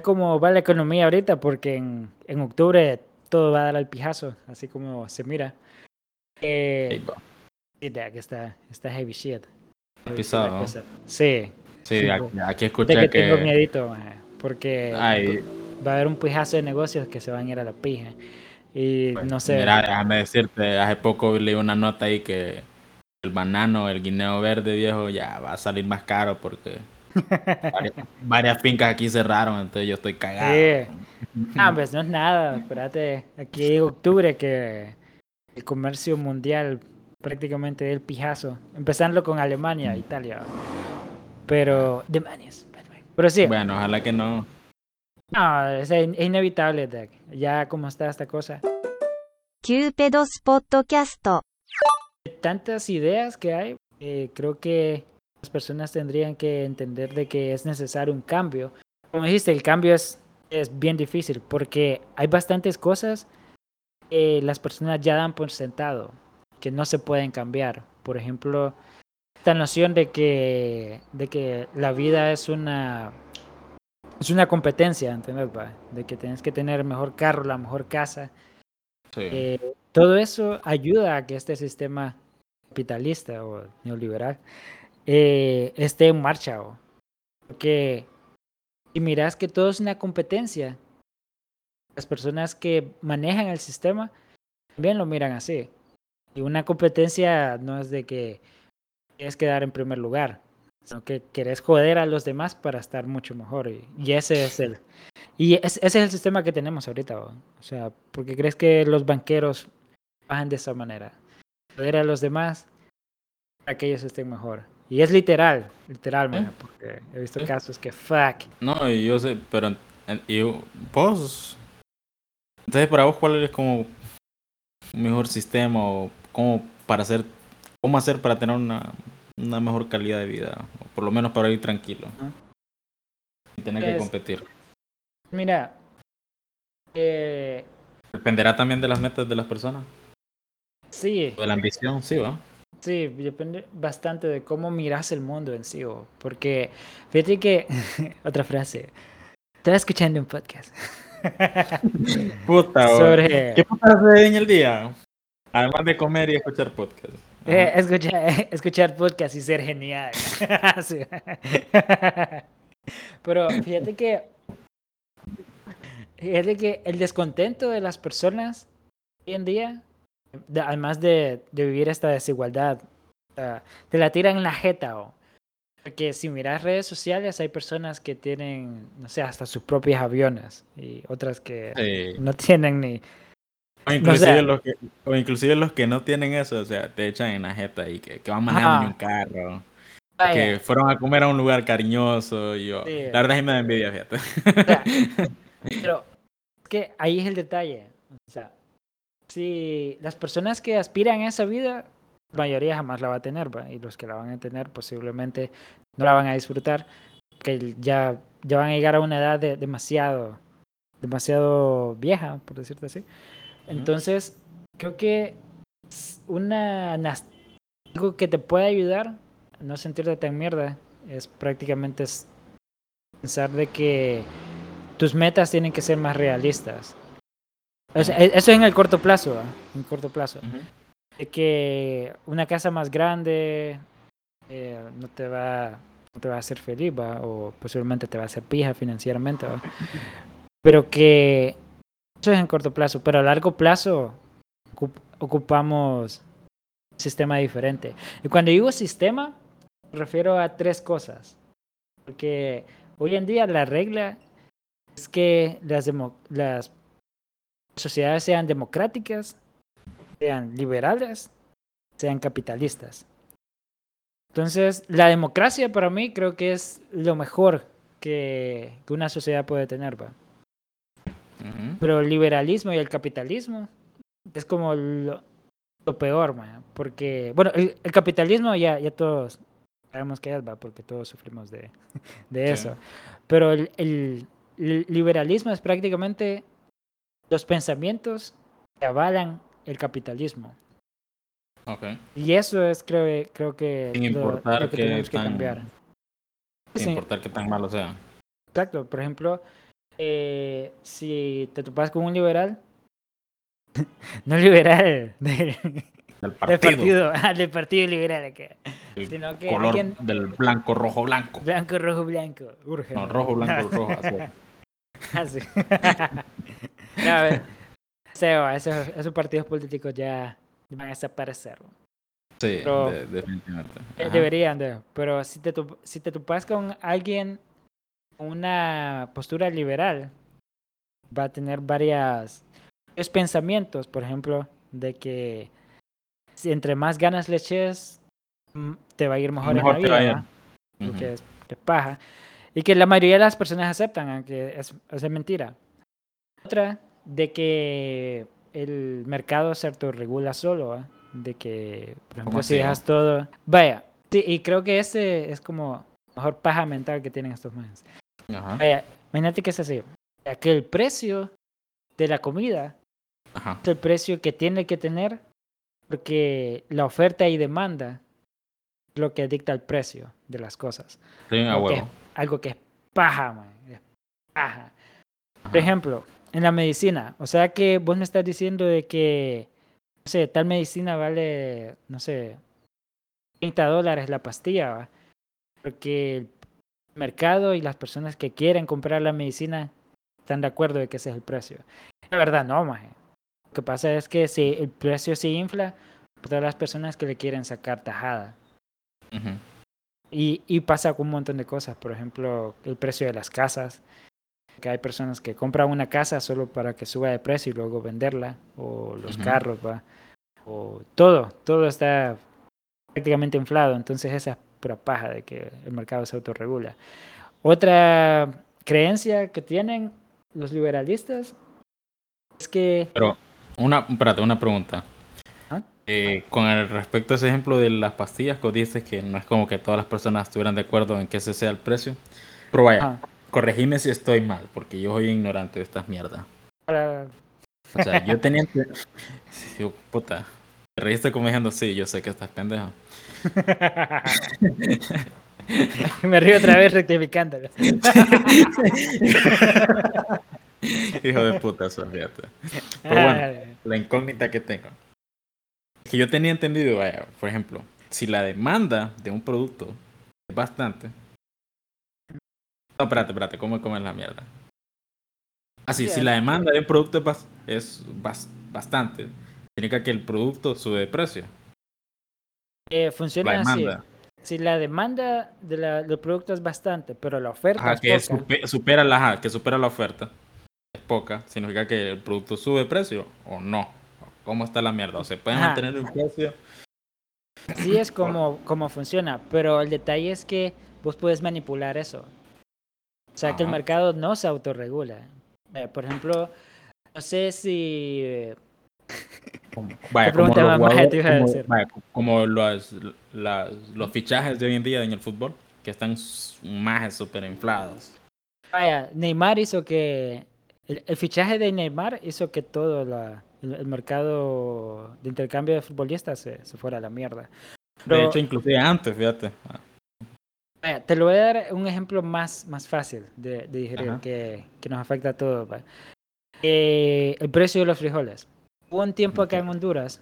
como va la economía ahorita, porque en, en octubre todo va a dar al pijazo, así como se mira. Eh, sí, que está, está heavy shit. Pisado. Sí. Sí, aquí, escuché que, Tengo miedito, porque va a haber un pijazo de negocios que se van a ir a la pija. Y pues, no sé. Mira, déjame decirte, hace poco leí una nota ahí que el banano, el guineo verde viejo, ya va a salir más caro porque varias, fincas aquí cerraron, entonces yo estoy cagado. No, pues no es nada. Espérate, aquí en octubre que el comercio mundial prácticamente del pijazo. Empezando con Alemania, Italia. Pero, demonios. Pero sí. Bueno, ojalá que no. No, es, inevitable, ya como está esta cosa. Cupedos Podcast. Tantas ideas que hay, eh, creo que las personas tendrían que entender de que es necesario un cambio. Como dijiste, el cambio es, es bien difícil porque hay bastantes cosas que las personas ya dan por sentado, que no se pueden cambiar. Por ejemplo, esta noción de que, de que la vida es una, es una competencia, ¿entendés? De que tienes que tener el mejor carro, la mejor casa. Eh, todo eso ayuda a que este sistema capitalista o neoliberal eh, esté en marcha. O, porque y miras que todo es una competencia. Las personas que manejan el sistema también lo miran así. Y una competencia no es de que quieres quedar en primer lugar, sino que quieres joder a los demás para estar mucho mejor. Y, ese es el y ese es el sistema que tenemos ahorita. O sea, porque crees que los banqueros bajan de esa manera. Joder a los demás para que ellos estén mejor. Y es literal, literal, ¿Eh? porque he visto ¿Eh? casos que fuck. No, yo sé, pero y vos, entonces para vos cuál es como un mejor sistema o cómo para hacer, cómo hacer para tener una, una mejor calidad de vida, o por lo menos para ir tranquilo. Y tener que competir. Mira, eh, Dependerá también de las metas de las personas, sí, o de la ambición, sí, va. Sí, depende bastante de cómo miras el mundo en sí, o- porque fíjate que, otra frase, estaba escuchando un podcast Puta, sobre ¿Qué puta haces en el día? Además de comer y escuchar podcast. eh, escuchar, escuchar podcast y ser genial. Sí. Pero fíjate que, fíjate que el descontento de las personas hoy en día, de- además de, de vivir esta desigualdad, ah, te la tiran en la jeta. O, porque si miras redes sociales hay personas que tienen, no sé, hasta sus propios aviones y otras que Sí. no tienen ni... O inclusive, sé. los que, o inclusive los que no tienen eso, o sea, te echan en la jeta y que, que van manejando en un carro, Vaya, que fueron a comer a un lugar cariñoso y yo, Sí. la verdad sí me da envidia, fíjate. o sea, pero es que ahí es el detalle. O sea, si las personas que aspiran a esa vida, la mayoría jamás la va a tener, ¿va? y los que la van a tener posiblemente no la van a disfrutar, que ya, ya van a llegar a una edad de- demasiado, demasiado vieja, por decirte así. Entonces, creo que una algo que te puede ayudar a no sentirte tan mierda es prácticamente pensar de que tus metas tienen que ser más realistas. O sea, eso es en el corto plazo, ¿va? en corto plazo. De que una casa más grande eh, no te va no te va a hacer feliz, ¿va? o posiblemente te va a hacer pija financieramente, ¿va? pero que eso es en corto plazo, pero a largo plazo ocup- ocupamos un sistema diferente. Y cuando digo sistema, me refiero a tres cosas, porque hoy en día la regla es que las, las sociedades sean democráticas, sean liberales, sean capitalistas. Entonces, la democracia para mí creo que es lo mejor que, que una sociedad puede tener, ¿va? Pero el liberalismo y el capitalismo es como lo, lo peor, man, porque, bueno, el, el capitalismo ya, ya todos sabemos que es, ¿va? porque todos sufrimos de, de Sí. eso. Pero el, el- el liberalismo es prácticamente los pensamientos que avalan el capitalismo. Y eso es, creo, creo que, Sin importar lo que tenemos que tan- cambiar. Sin Sí. importar qué tan malo sea. Exacto, por ejemplo, eh, si te topas con un liberal, no liberal, del, Del del partido. ah, del partido liberal, el sino que color alguien del blanco, rojo, blanco. blanco, rojo, blanco, urge. No, rojo, blanco, rojo, azul. Así. No, a ver, Seo, esos, esos partidos políticos ya van a desaparecer. Sí, Pero- de- definitivamente. Eh, Ajá. Deberían de, pero si te, si te topas con alguien una postura liberal, va a tener varias varios pensamientos, por ejemplo, de que si entre más ganas le eches, mm, te va a ir mejor, Mejor en la vida. Lo Ujú. que es, que es paja. Y que la mayoría de las personas aceptan, aunque es, es mentira. Otra, de que el mercado se autorregula solo, de que, por ejemplo, si dejas todo... Vaya, sí, y creo que ese es como mejor paja mental que tienen estos. Ajá. Vaya, imagínate que es así, que el precio de la comida Ajá. es el precio que tiene que tener porque la oferta y demanda es lo que dicta el precio de las cosas. Sí, Algo que es- algo que es paja, man. es paja. Por ejemplo, en la medicina, o sea que vos me estás diciendo de que, no sé, tal medicina vale, no sé, 30 dólares la pastilla, ¿va? porque el mercado y las personas que quieren comprar la medicina están de acuerdo de que ese es el precio. La verdad, no, maje. Lo que pasa es que si el precio se infla, todas las personas que le quieren sacar tajada. Y, y pasa con un montón de cosas, por ejemplo, el precio de las casas, que hay personas que compran una casa solo para que suba de precio y luego venderla, o los carros, ¿va? o todo, todo está prácticamente inflado, entonces esa es pura paja de que el mercado se autorregula. Otra creencia que tienen los liberalistas es que Pero Una, espérate, una pregunta. ¿Ah? Eh, con el respecto a ese ejemplo de las pastillas, que dices que no es como que todas las personas estuvieran de acuerdo en que ese sea el precio. Pero vaya, Ajá. Corregime si estoy mal, porque yo soy ignorante de estas mierdas. O sea, yo tenía... Sí, puta. Te reíste como diciendo, sí, yo sé que estás pendejo. Me río otra vez rectificando. Hijo de puta, fíjate. Pero bueno, la incógnita que tengo. Que yo tenía entendido, vaya, por ejemplo, si la demanda de un producto es bastante. No, espérate, espérate, ¿cómo, cómo es la mierda? Así, si Bien. la demanda de un producto es, bas- es bas- bastante, significa que el producto sube de precio. Eh, funciona así. Si la demanda de la- del producto es bastante, pero la oferta Ajá, es que, poca, supe- supera la, ajá, que supera la oferta. Es poca, significa que el producto sube de precio o no. ¿Cómo está la mierda? ¿O se puede Ajá. mantener el precio? sí es como, como funciona, pero el detalle es que vos puedes manipular eso. O sea, que el Ajá. mercado no se autorregula. Eh, por ejemplo, no sé si... eh, Vaya, preguntaba los como- vaya, como los, las- los fichajes de hoy en día en el fútbol, que están más super inflados. Vaya, Neymar hizo que... El, el fichaje de Neymar hizo que todo la- el, el mercado de intercambio de futbolistas se, se fuera a la mierda. De Pero- hecho, inclusive antes, fíjate. Te lo voy a dar un ejemplo más, más fácil de, de digerir, que, que nos afecta a todos. Eh, el precio de los frijoles. Hubo un tiempo acá en Honduras,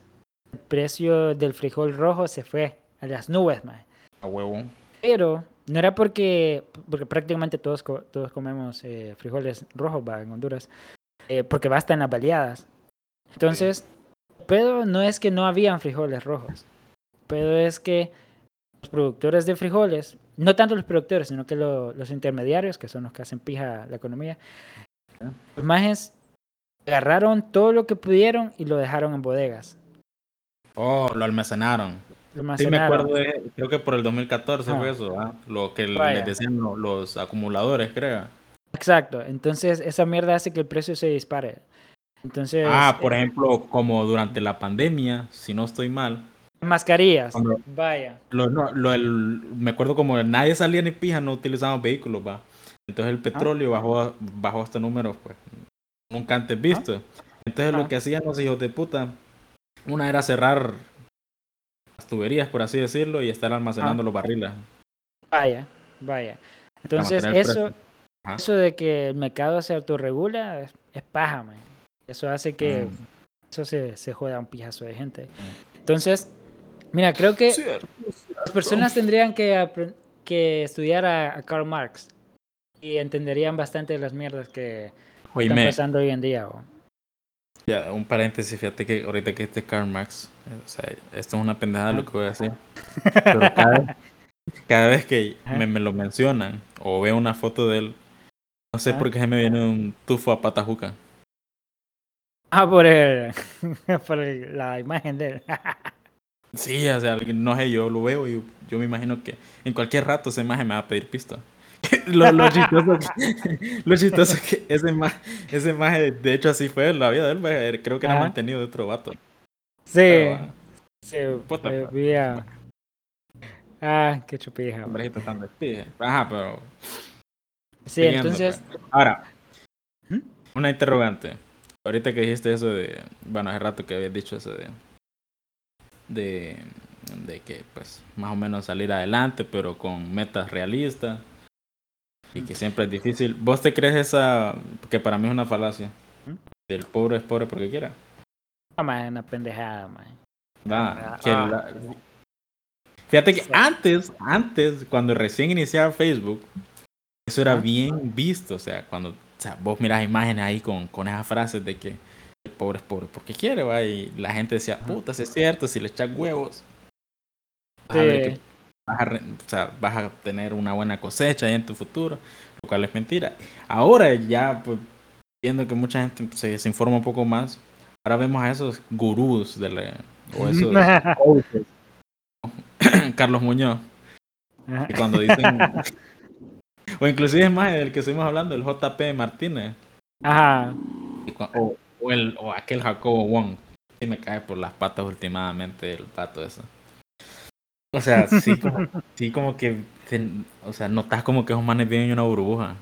el precio del frijol rojo se fue a las nubes, mae. A huevo. pero no era porque, porque prácticamente todos, todos comemos eh, frijoles rojos va, en Honduras, eh, porque basta en las baleadas. Entonces, pero no es que no habían frijoles rojos, pero es que los productores de frijoles, no tanto los productores, sino que lo- los intermediarios, que son los que hacen pija la economía, los majes agarraron todo lo que pudieron y lo dejaron en bodegas. Oh, lo almacenaron. Lo Sí, me acuerdo, de, creo que por el 2014 Ah. fue eso, ¿ah? lo que Vaya. les decían lo- los acumuladores, creo. Exacto, entonces esa mierda hace que el precio se dispare. Entonces, Ah, por eh, ejemplo, como durante la pandemia, si no estoy mal, mascarillas, cuando- vaya. lo- no, lo- el- me acuerdo como nadie salía ni pija, no utilizaban vehículos, va. Entonces el petróleo bajó, bajó hasta números, pues, nunca antes visto. Entonces Ah. lo que hacían los hijos de puta, una era cerrar las tuberías, por así decirlo, y estar almacenando Ah. los barriles. Vaya, vaya. Entonces, eso, eso de que el mercado se autorregula es, es paja, man. Eso hace que Mm. eso se, se joda un pijazo de gente. Entonces, mira, creo que las personas tendrían que, que estudiar a, a Karl Marx y entenderían bastante las mierdas que están pasando hoy en día. ya, un paréntesis, fíjate que ahorita que este Karl Marx, eh, o sea, esto es una pendejada lo que voy a decir, pero cada, vez- cada vez que me, me lo mencionan o veo una foto de él, no sé por qué se me viene un tufo a patajuca. Ah, por, el, por el- la imagen de él. Sí, o sea, no sé, yo lo veo y yo me imagino que en cualquier rato esa imagen me va a pedir pista. lo, lo chistoso que, lo chistoso que ese ese imagen, de hecho así fue la vida de él, creo que era Ajá. mantenido de otro vato. Sí, Pero, ah, sí, puta, eh, pues. vía- Ah, qué chupija. Hombrejito tan despide. Ajá, pero Sí, siguiendo, entonces, pues. Ahora, ¿Mm? una interrogante. Ahorita que dijiste eso de, bueno, hace rato que habías dicho eso de, de, de que, pues, más o menos salir adelante, pero con metas realistas y que siempre es difícil. ¿Vos te crees esa, que para mí es una falacia, ¿Mm? del pobre es pobre porque quiera? no, man, una pendejada, man. Ah, que ah. la- Fíjate que Sí. antes, antes, cuando recién iniciaba Facebook, eso era bien visto. O sea, cuando o sea, vos mirás imágenes ahí con, con esas frases de que el pobre es pobre porque quiere, va, y la gente decía, puta, si es cierto, si le echas huevos, vas a ver Sí. que vas a, re- o sea, vas a tener una buena cosecha ahí en tu futuro, lo cual es mentira. Ahora ya, pues, viendo que mucha gente se desinforma un poco más, ahora vemos a esos gurús de la, o esos coaches. Carlos Muñoz, cuando dicen, o inclusive es más del que estuvimos hablando, el JP Martínez, Ajá. o, o, el, o aquel Jacobo Wong. Sí me cae por las patas últimamente el pato eso. O sea, sí como, sí como que, o sea, notas como que esos manes viven en una burbuja.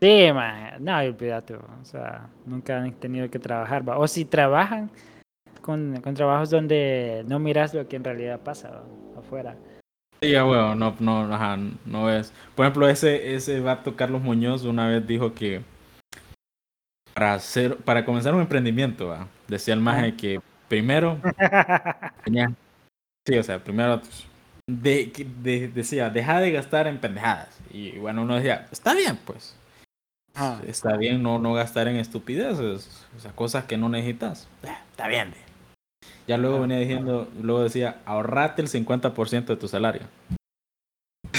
Sí, man. No, olvídate. O sea, nunca han tenido que trabajar. O si trabajan con, con, trabajos donde no miras lo que en realidad pasa afuera. Sí, ya, bueno, no, no, ajá, no ves. Por ejemplo, ese, ese vato Carlos Muñoz una vez dijo que para hacer, para comenzar un emprendimiento, decía el maje que primero sí, o sea, primero de, decía, deja de gastar en pendejadas. Y bueno, uno decía, está bien, pues. Ah. Está bien no, no gastar en estupideces, o sea, cosas que no necesitas. Eh, está bien. Ya luego ah. venía diciendo, luego decía, ahorrate el 50% de tu salario.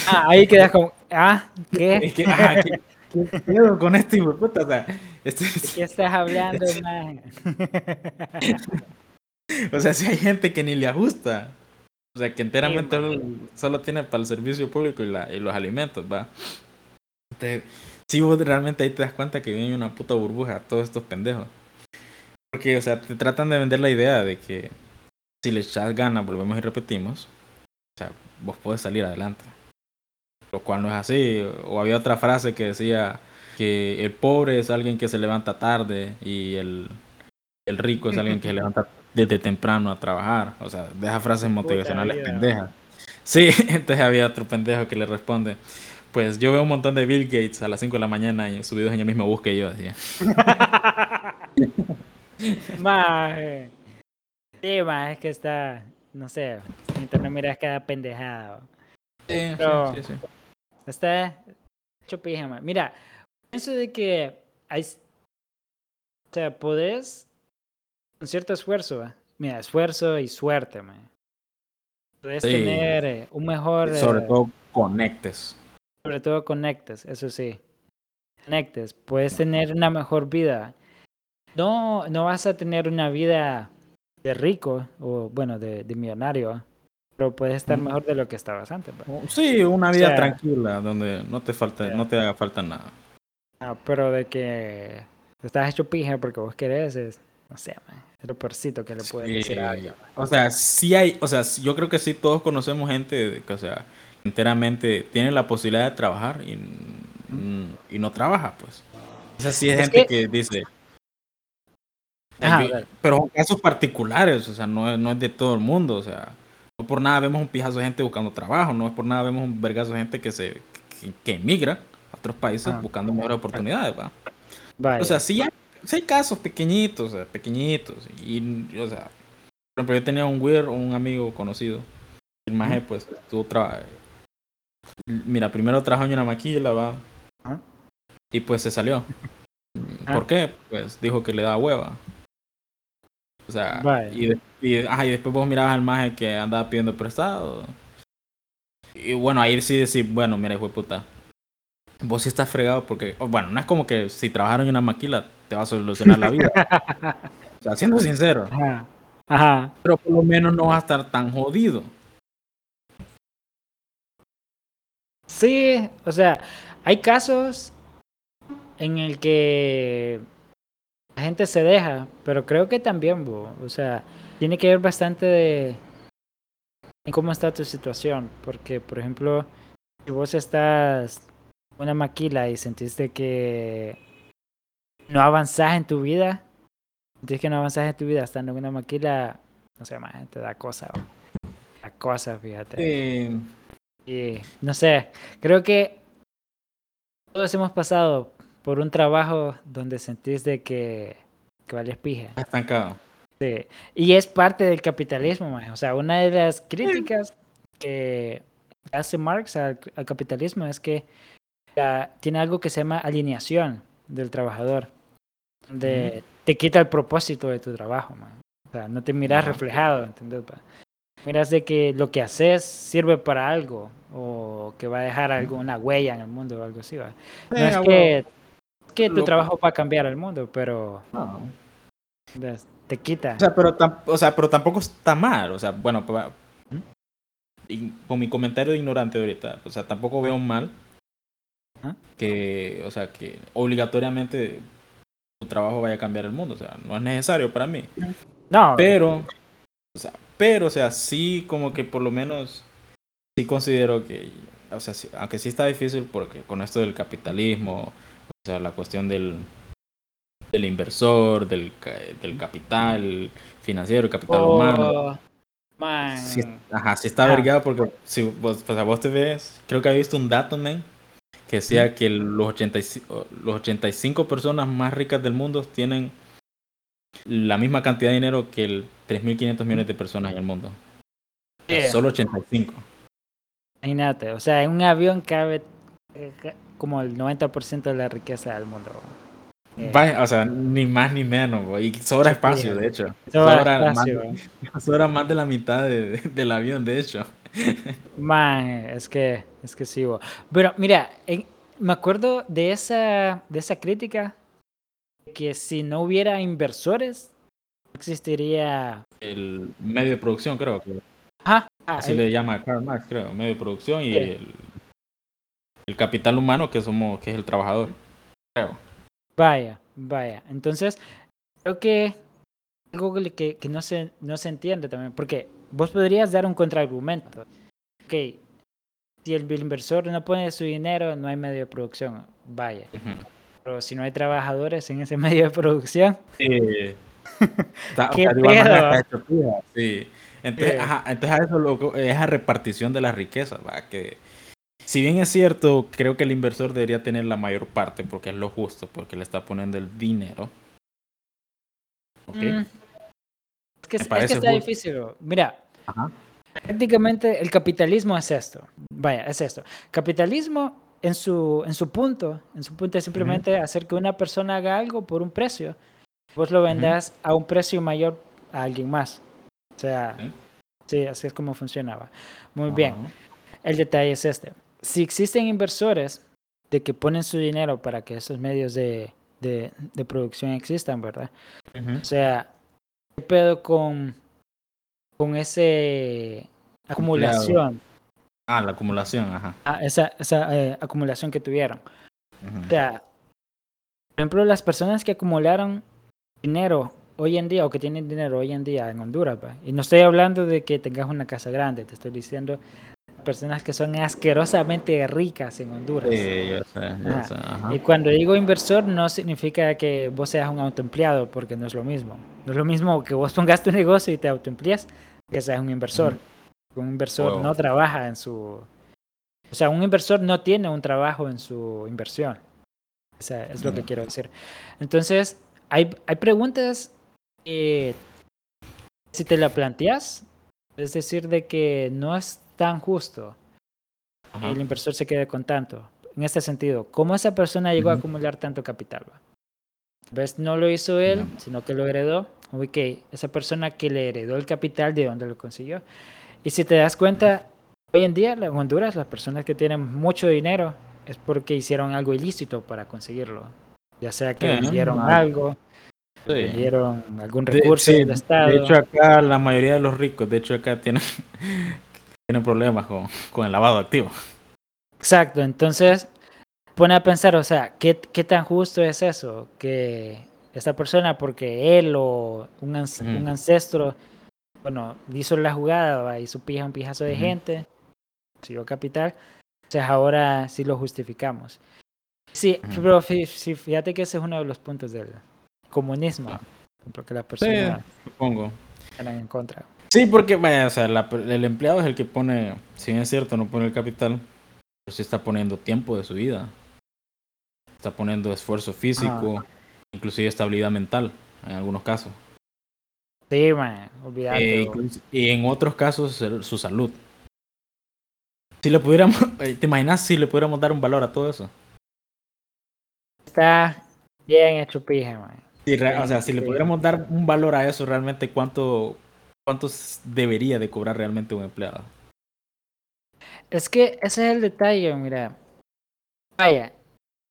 Ah, ahí quedas como, ah, ¿qué? ah, ¿qué, qué con este hijo puta? O sea, este, ¿De qué estás hablando, man? o sea, si hay gente que ni le ajusta. O sea, que enteramente solo, tiene para el servicio público y, la, y los alimentos, ¿va? Entonces, si vos realmente ahí te das cuenta que viene una puta burbuja todos estos pendejos. Porque, o sea, te tratan de vender la idea de que si le echas ganas, volvemos y repetimos, o sea, vos podés salir adelante. Lo cual no es así. O había otra frase que decía que el pobre es alguien que se levanta tarde y el, el rico es alguien que se levanta desde temprano a trabajar. O sea, deja frases motivacionales pendejas. Sí, entonces había otro pendejo que le responde, pues yo veo un montón de Bill Gates a las 5 de la mañana y subidos en el mismo bus que yo, así. Maje. Sí, más es que está, no sé, internet mira cada pendejada. Sí, sí, sí, Está hecho pijama. Mira, pienso de que hay, o sea, podés con cierto esfuerzo, mira, esfuerzo y suerte, man. Puedes tener eh, un mejor... Sobre eh, todo conectes sobre todo conectes, eso sí. Conectes, puedes tener una mejor vida. No, no vas a tener una vida de rico o bueno, de, de millonario, pero puedes estar mejor de lo que estabas antes. Pues. Oh, sí, una vida tranquila donde no te falta, no te haga falta nada. Ah, pero de que estás hecho pija porque vos querés es, no sé, es lo peorcito que le puedes decir a alguien. O sea, sí hay, o sea, yo creo que sí todos conocemos gente que, o sea, enteramente tiene la posibilidad de trabajar y, y no trabaja, pues. Esa sí es, gente que, dice. pero son casos particulares, o sea, no, no es de todo el mundo, o sea, no por nada vemos un pijazo de gente buscando trabajo, no es por nada vemos un vergazo de gente que se que, emigra a otros países ah. buscando mejores oportunidades, ¿va? O sea, sí hay, hay casos pequeñitos, pequeñitos, y, o sea, por ejemplo, yo tenía un weird, un amigo conocido, el maje, pues, tuvo trabajo Mira, primero trajo una maquila, va. Y pues se salió. Ah. ¿Por qué? Pues dijo que le da hueva. O sea, y, y, después vos mirabas al maje que andaba pidiendo prestado. Y bueno, ahí sí decir, bueno, mira, hijo de puta. Vos sí estás fregado porque, bueno, no es como que si trabajaron en una maquila te va a solucionar la vida. o sea, siendo sincero. Ajá. Pero por lo menos no va a estar tan jodido. Sí, o sea, hay casos en el que la gente se deja, pero creo que también, o sea, tiene que ver bastante de en cómo está tu situación, porque por ejemplo, si vos estás una maquila y sentiste que no avanzas en tu vida, sentís que no avanzas en tu vida estando en una maquila, no sé, más te da cosa, da cosa, fíjate. Sí. Y no sé, creo que todos hemos pasado por un trabajo donde sentís de que, que vales pija. Estancado. Sí. Y es parte del capitalismo, o sea, una de las críticas que hace Marx al, capitalismo es que tiene algo que se llama alineación del trabajador, te quita el propósito de tu trabajo, o sea, no te miras reflejado, ¿entendés? miras de que lo que haces sirve para algo o que va a dejar alguna huella en el mundo o algo así. ¿va? No es que, que tu trabajo va a cambiar el mundo, pero te quita. O sea, pero, o sea, pero tampoco está mal. O sea, bueno, y con mi comentario de ignorante ahorita, o sea, tampoco veo mal que, o sea, que obligatoriamente tu trabajo vaya a cambiar el mundo. O sea, no es necesario para mí. No. Pero, o sea, pero, o sea, sí como que por lo menos, sí considero que, o sea, aunque sí está difícil porque con esto del capitalismo, o sea, la cuestión del, del inversor, del, del capital financiero, el capital humano. Oh, man. Sí, ajá, sí está Ah. vergado porque si vos, o sea, vos te ves, creo que había visto un dato, man, que decía que los 85, los 85 personas más ricas del mundo tienen la misma cantidad de dinero que el 3.500 millones de personas en el mundo. Sea, Yeah. Solo 85. Imagínate, o sea, en un avión cabe eh, como el 90% de la riqueza del mundo. Eh, o sea, ni más ni menos, y sobra espacio, de hecho. sobra Sobra, espacio, más, sobra más de la mitad de- de- del avión, de hecho. Man, es que, es que sí, bo. Pero mira, en- me acuerdo de esa, de esa crítica, que si no hubiera inversores, no existiría... El medio de producción, creo que Ajá, ah, así el- le llama Karl Marx, creo, medio de producción y Sí. el, el capital humano que somos, que es el trabajador, creo. Vaya, vaya. Entonces, creo que algo que, que- que no, se, no se entiende también, porque vos podrías dar un contraargumento. Ok, si el inversor no pone su dinero, no hay medio de producción. Vaya. Pero si no hay trabajadores en ese medio de producción, Sí. ¿Qué pedo? sí. Entonces, ajá, entonces a eso lo, es a repartición de la riqueza, ¿va? que si bien es cierto, creo que el inversor debería tener la mayor parte porque es lo justo, porque le está poniendo el dinero. ¿Ok? mm, que, es- que está difícil. Mira, Ajá. prácticamente el capitalismo es esto. Vaya, es esto. Capitalismo en su, en su punto, en su punto es simplemente hacer que una persona haga algo por un precio. Vos lo vendas a un precio mayor a alguien más. O sea, Sí. sí, así es como funcionaba. Muy bien. El detalle es este. Si existen inversores de que ponen su dinero para que esos medios de, de, de producción existan, ¿verdad? O sea, ¿qué pedo con, con ese acumulación? Ah, la acumulación, ajá. ah, esa esa eh, acumulación que tuvieron. O sea, por ejemplo, las personas que acumularon dinero hoy en día o que tienen dinero hoy en día en Honduras, ¿va? y no estoy hablando de que tengas una casa grande, te estoy diciendo personas que son asquerosamente ricas en Honduras. Sí, yo sé, yo Ajá. sé, ajá. Y cuando digo inversor no significa que vos seas un autoempleado, porque no es lo mismo. No es lo mismo que vos pongas tu negocio y te autoemplees que seas un inversor. Un inversor no trabaja en su... O sea, un inversor no tiene un trabajo en su inversión. O sea, es lo que quiero decir. Entonces, hay, hay preguntas que si te la planteas, es decir, de que no es tan justo Ajá. el inversor se quede con tanto. En este sentido, ¿cómo esa persona llegó a acumular tanto capital? ¿Ves? No lo hizo él, sino que lo heredó. Ok, esa persona que le heredó el capital, ¿de dónde lo consiguió? Y si te das cuenta, hoy en día en Honduras, las personas que tienen mucho dinero es porque hicieron algo ilícito para conseguirlo. Ya sea que Sí, vendieron algo, Sí. vendieron algún De- recurso sí, del Estado. De hecho, acá la mayoría de los ricos, de hecho, acá tienen, tienen problemas con, con el lavado de activos. Exacto, entonces pone a pensar, o sea, ¿qué, qué tan justo es eso? Que esta persona, porque él o un, ans- un ancestro, bueno, hizo la jugada, ¿va? hizo pija un pijazo de gente, consiguió capital, entonces ahora sí lo justificamos. Sí, pero fí- sí, fíjate que ese es uno de los puntos del comunismo, porque las personas supongo. están en contra. Sí, porque, vaya, o sea, la- el empleado es el que pone, si bien es cierto, no pone el capital, pero sí está poniendo tiempo de su vida. Está poniendo esfuerzo físico, inclusive estabilidad mental, en algunos casos. Sí, man, olvídate. Eh, y en otros casos, su salud. Si le pudiéramos, eh, ¿te imaginas si le pudiéramos dar un valor a todo eso? Está bien hecho pija, man. O sea, si le pudiéramos dar un valor a eso, realmente, ¿cuánto, cuánto s- debería de cobrar realmente un empleado? Es que ese es el detalle, mira. Vaya,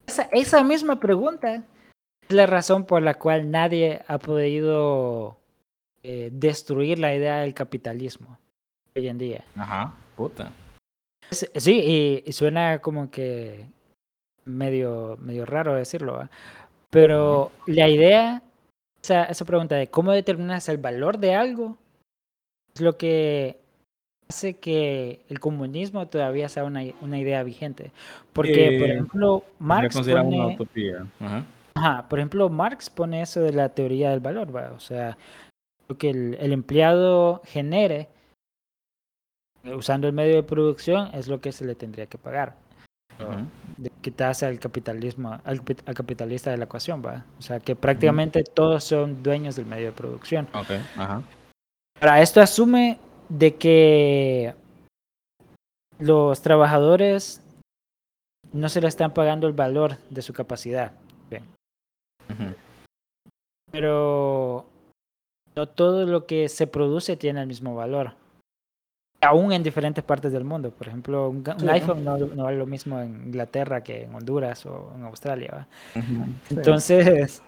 esa, esa misma pregunta es la razón por la cual nadie ha podido eh, destruir la idea del capitalismo hoy en día. Ajá, puta. Sí, y, y suena como que medio, medio raro decirlo, ¿va? Pero la idea, esa, esa pregunta de cómo determinas el valor de algo, es lo que hace que el comunismo todavía sea una, una idea vigente. Porque, por Eh, ejemplo, Marx considerado una pone, utopía. Ajá. ajá, por ejemplo, Marx pone eso de la teoría del valor, ¿va? O sea, lo que el, el empleado genere usando el medio de producción es lo que se le tendría que pagar. Ujú. De quitarse al capitalismo, al, al capitalista de la ecuación, ¿va? O sea, que prácticamente todos son dueños del medio de producción. Ok, ajá. Ahora, esto asume de que los trabajadores no se le están pagando el valor de su capacidad. Bien. Pero no todo lo que se produce tiene el mismo valor. Aún en diferentes partes del mundo. Por ejemplo, un, iPhone no, no vale lo mismo en Inglaterra que en Honduras o en Australia. Entonces,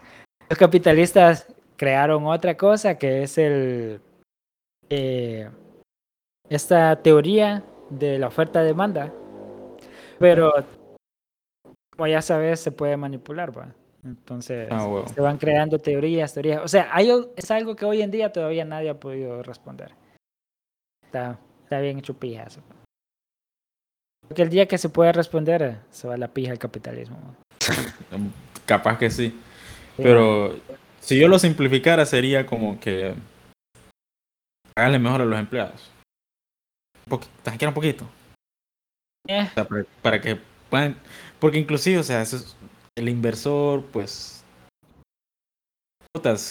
los capitalistas crearon otra cosa que es el eh, esta teoría de la oferta-demanda, pero como ya sabes, se puede manipular, ¿va? Entonces, Ah, se van creando teorías, teorías. O sea, hay, es algo que hoy en día todavía nadie ha podido responder. Está, está bien hecho pija eso. Porque el día que se pueda responder, eh, se va la pija el capitalismo. Capaz que sí. Sí, Pero si yo lo simplificara sería como que háganle mejor a los empleados. Un poqui- tan siquiera un poquito. eh, O sea, para, para que puedan. Porque inclusive, o sea, eso es- el inversor, pues.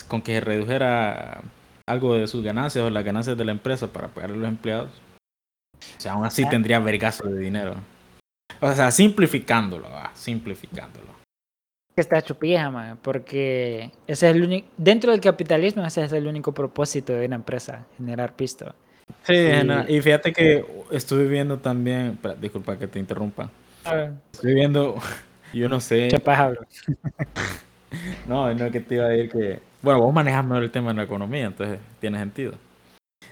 con que redujera algo de sus ganancias o las ganancias de la empresa para pagar a los empleados. O sea, aún así tendría vergazo de dinero. O sea, simplificándolo, va, simplificándolo. Que está hecho pija, man, porque ese es el único, dentro del capitalismo ese es el único propósito de una empresa, generar pisto. Sí, Y- fíjate que estuve viendo también, disculpa que te interrumpa, estoy viendo, yo no sé, bro. no, no que te iba a decir que, bueno, vos manejas mejor el tema de la economía, entonces tiene sentido.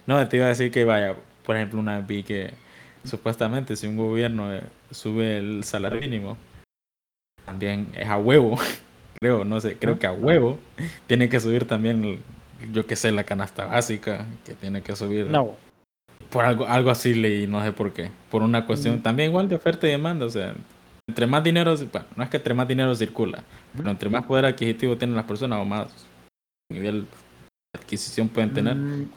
No, te iba a decir que vaya, por ejemplo, una vez vi que supuestamente si un gobierno eh, sube el salario mínimo, también es a huevo, creo, no sé, creo que a huevo tiene que subir también, yo qué sé, la canasta básica, que tiene que subir. No, Por algo, algo así leí, no sé por qué. Por una cuestión Mm. también igual de oferta y demanda. O sea, entre más dinero, bueno, no es que entre más dinero circula, pero entre más poder adquisitivo tienen las personas o más nivel de adquisición pueden tener, mm,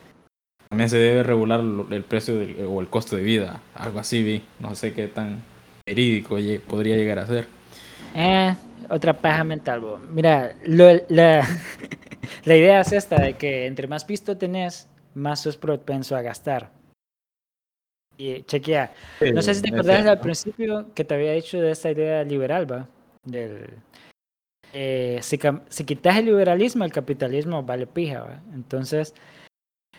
también se debe regular el precio del- o el costo de vida. Algo así vi. No sé qué tan verídico podría llegar a ser. Eh, otra paja mental, bro. Mira, lo- la, la idea es esta, de que entre más pisto tenés, más sos propenso a gastar. Y chequea, no sé si te acordás al principio que te había dicho de esta idea liberal, ¿va? Del, eh, si, si quitas el liberalismo, el capitalismo vale pija, ¿va? Entonces,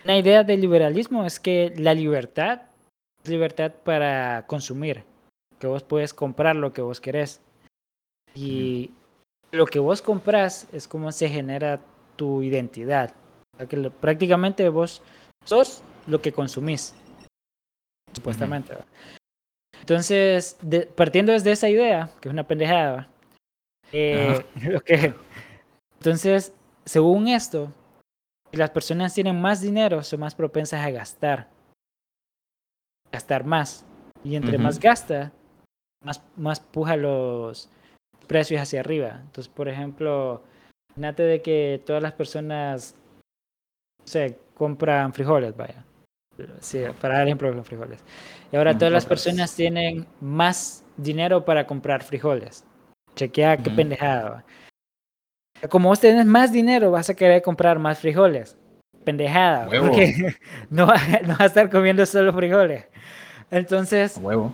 una idea del liberalismo es que la libertad es libertad para consumir, que vos puedes comprar lo que vos querés. Y lo que vos compras es como se genera tu identidad. Que prácticamente vos sos lo que consumís, supuestamente. Entonces, de- partiendo desde esa idea, que es una pendejada, eh, lo que, entonces, según esto, si las personas tienen más dinero, son más propensas a gastar, gastar más. Y entre más gasta, más, más puja los precios hacia arriba. Entonces, por ejemplo, imagínate de que todas las personas, sé, compran frijoles, vaya. Sí, para dar ejemplo de los frijoles. Y ahora todas las personas tienen más dinero para comprar frijoles. Chequea qué Ujú. pendejada. va. Como vos tenés más dinero, vas a querer comprar más frijoles. Pendejada. Huevo. Porque no va, no vas a estar comiendo solo frijoles. Entonces, huevo.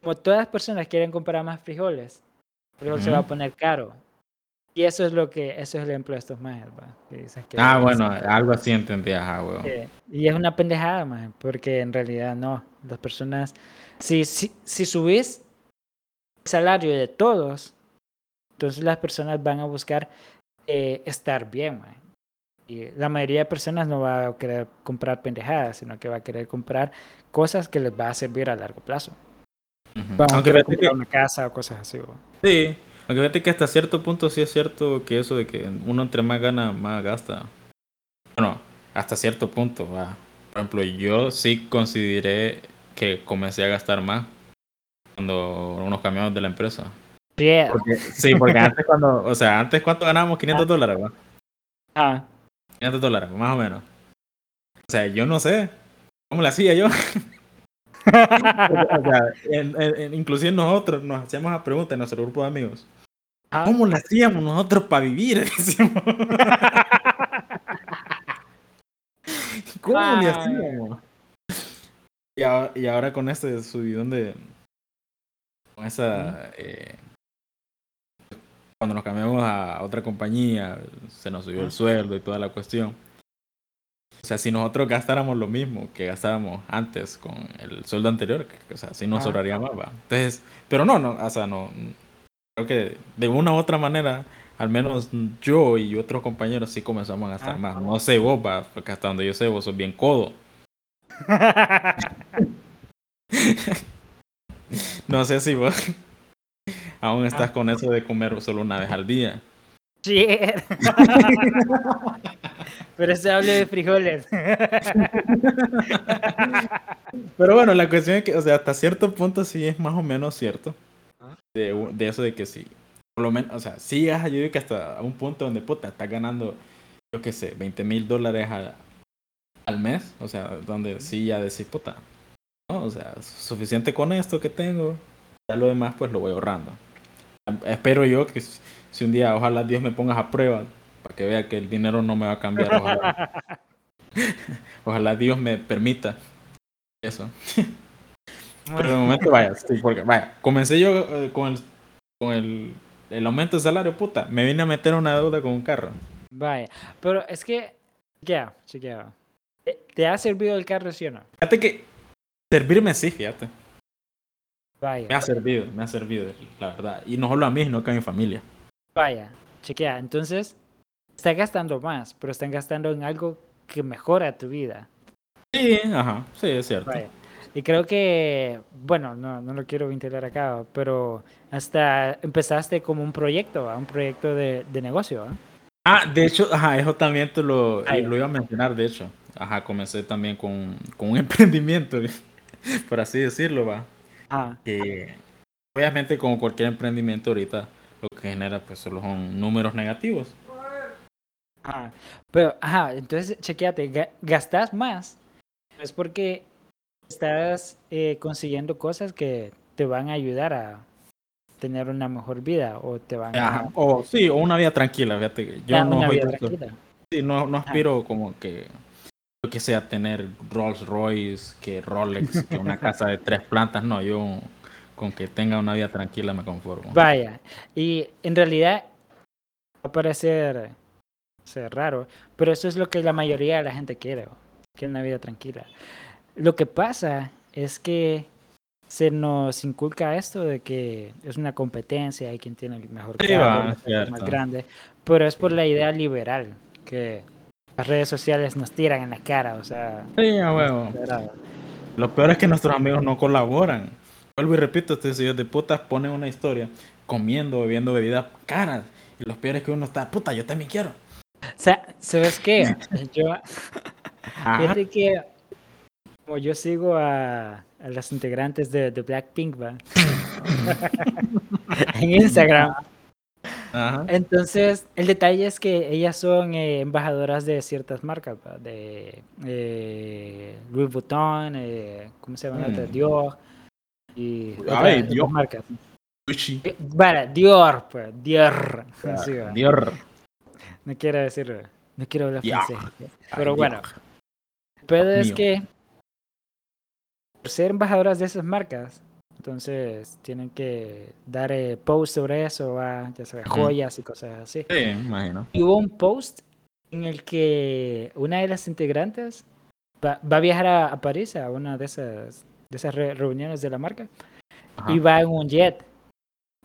como todas las personas quieren comprar más frijoles, frijol se va a poner caro. Y eso es lo que, eso es el ejemplo de estos que Ah, bueno, algo así entendí, ajá, que- y es una pendejada, más, porque en realidad no. Las personas, si, si, si subís el salario de todos, entonces las personas van a buscar eh, estar bien, man. Y la mayoría de personas no va a querer comprar pendejadas, sino que va a querer comprar cosas que les va a servir a largo plazo. Van a Aunque querer fíjate comprar que- una casa o cosas así. ¿va? Sí, Aunque fíjate que hasta cierto punto sí es cierto que eso de que uno entre más gana, más gasta. Bueno, hasta cierto punto, va. Por ejemplo, yo sí consideré que comencé a gastar más cuando unos camiones de la empresa. sí, porque antes cuando, o sea, antes cuánto ganábamos 500 ah. dólares, ¿va? Ah. 500 dólares, más o menos. O sea, yo no sé cómo lo hacía yo. o sea, inclusive nosotros nos hacíamos la pregunta en nuestro grupo de amigos. Ah. ¿Cómo lo hacíamos nosotros para vivir? ¿Cómo le ah. hacíamos? Y ahora, y ahora, con este subidón de. Con esa. Eh, cuando nos cambiamos a otra compañía, se nos subió el sueldo y toda la cuestión. O sea, si nosotros gastáramos lo mismo que gastábamos antes con el sueldo anterior, o sea, sí nos sobraría más, ¿va? Entonces, pero no, no, o sea, no. Creo que de una u otra manera, al menos yo y otros compañeros sí comenzamos a gastar más. No sé vos, va, porque hasta donde yo sé, vos sos bien codo. no sé si vos aún estás con eso de comer solo una vez al día. Sí. Pero se habla de frijoles. Pero bueno, la cuestión es que, o sea, hasta cierto punto sí es más o menos cierto. De, de eso de que sí. Por lo menos, o sea, sí yo digo que hasta un punto donde, puta, estás ganando, yo qué sé, 20 mil dólares al mes. O sea, donde sí ya decís, puta, ¿no? O sea, suficiente con esto que tengo. Ya lo demás, pues lo voy ahorrando. Espero yo que si un día, ojalá Dios me pongas a prueba para que vea que el dinero no me va a cambiar. Ojalá, Dios me permita eso. Pero de momento, vaya, porque, vaya, comencé yo eh, con, el, con el, el aumento de salario, puta, me vine a meter una deuda con un carro. Vaya, pero es que, ya, chequea. ¿Te ha servido el carro, sí o no? Fíjate que servirme sí, fíjate. Vaya. Me ha servido, me ha servido, la verdad. Y no solo a mí, sino que a mi familia. Vaya, chequea. Entonces, está gastando más, pero están gastando en algo que mejora tu vida. Sí, ajá, sí, es cierto. Y creo que, bueno, no, no lo quiero ventilar acá, pero hasta empezaste como un proyecto, un proyecto de, de negocio. Ah, de hecho, ajá, eso también te lo, lo iba a mencionar, de hecho. Ajá, comencé también con, con un emprendimiento, por así decirlo, va. Ah. obviamente, como cualquier emprendimiento ahorita, lo que genera pues solo son números negativos. Ah, pero, ajá, entonces chequeate, gastas más. Es porque estás eh, consiguiendo cosas que te van a ayudar a tener una mejor vida o te van a... O sí, o una vida tranquila, fíjate. Yo no, una vida tranquila. Sí, no, no aspiro como que que sea tener Rolls Royce, que Rolex, que una casa de tres plantas, no, yo con que tenga una vida tranquila me conformo. Vaya, y en realidad va a parecer ser raro, pero eso es lo que la mayoría de la gente quiere, que una vida tranquila. Lo que pasa es que se nos inculca esto de que es una competencia, hay quien tiene el mejor carro, más grande, pero es por la idea liberal, que las redes sociales nos tiran en la cara, o sea... Sí, a huevo. Lo peor es que nuestros amigos no colaboran. Vuelvo y repito, estos hijos de putas ponen una historia comiendo, bebiendo bebidas caras. Y lo peor es que uno está, puta, yo también quiero. ¿Sabes qué? Yo, fíjate que como yo sigo a, a las integrantes de, de Blackpink, ¿va? en Instagram. Entonces, el detalle es que ellas son eh, embajadoras de ciertas marcas, ¿va? de eh, Louis Vuitton, eh, ¿cómo se llama? Mm. Dior y Ay, Dior. marcas. Vale, Dior, pues, Dior. Dior. No quiero decirlo, no quiero hablar francés. Pero bueno, pero es que por ser embajadoras de esas marcas, entonces tienen que dar eh, post sobre eso, ya sea joyas y cosas así. Sí, imagino. Y hubo un post en el que una de las integrantes va, a viajar a, París a una de esas, de esas reuniones de la marca y va en un jet.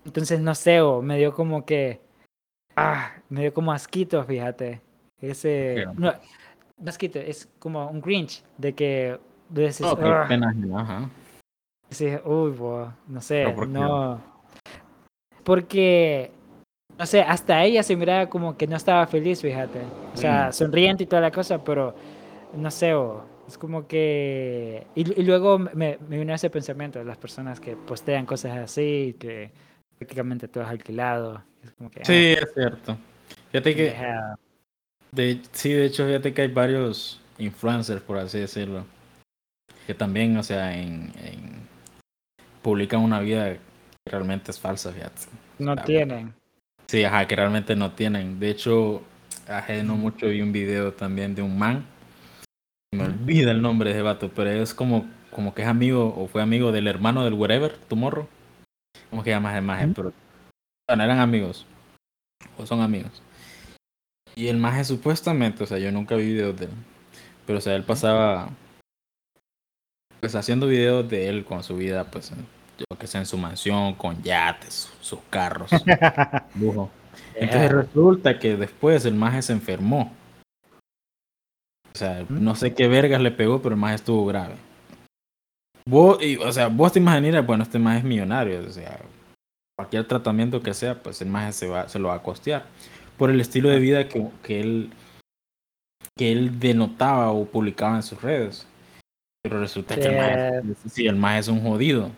Entonces, no sé, me dio como que. Ah, me dio como asquito, fíjate. Ese. No, no asquito, es como un Grinch de que. De ese, oh, pena, ajá. Sí, uy, no sé, no. porque, no sé, hasta ella se miraba como que no estaba feliz, fíjate. O sea, Mm. sonriente y toda la cosa, pero no sé, o, es como que... Y, y luego me, me vino ese pensamiento de las personas que postean cosas así, que prácticamente todo es alquilado. Es como que, ah, Sí, es cierto. Fíjate que, de, sí, de hecho, fíjate que hay varios influencers, por así decirlo, que también, o sea, en, en- publican una vida que realmente es falsa, fíjate. no Ah, tienen. Sí, ajá, que realmente no tienen. De hecho, hace no mucho vi un video también de un man. Me olvida el nombre de ese vato, pero es como, como que es amigo o fue amigo del hermano del Wherever, Tomorrow. ¿Cómo que llama ese maje? Ujú. Pero bueno, eran amigos. O son amigos. Y el maje supuestamente, o sea, yo nunca vi videos de él. Pero o sea, él pasaba pues haciendo videos de él con su vida, pues yo que sé, en su mansión, con yates, sus carros, lujo. Entonces resulta que después el maje se enfermó. O sea, no sé qué vergas le pegó, pero el maje estuvo grave. Vos, y, o sea, vos te imaginas, bueno, este maje es millonario, o sea, cualquier tratamiento que sea, pues el maje se, va, se lo va a costear. Por el estilo de vida que, que él que él denotaba o publicaba en sus redes. Pero resulta que el maje, sí, el maje es un jodido.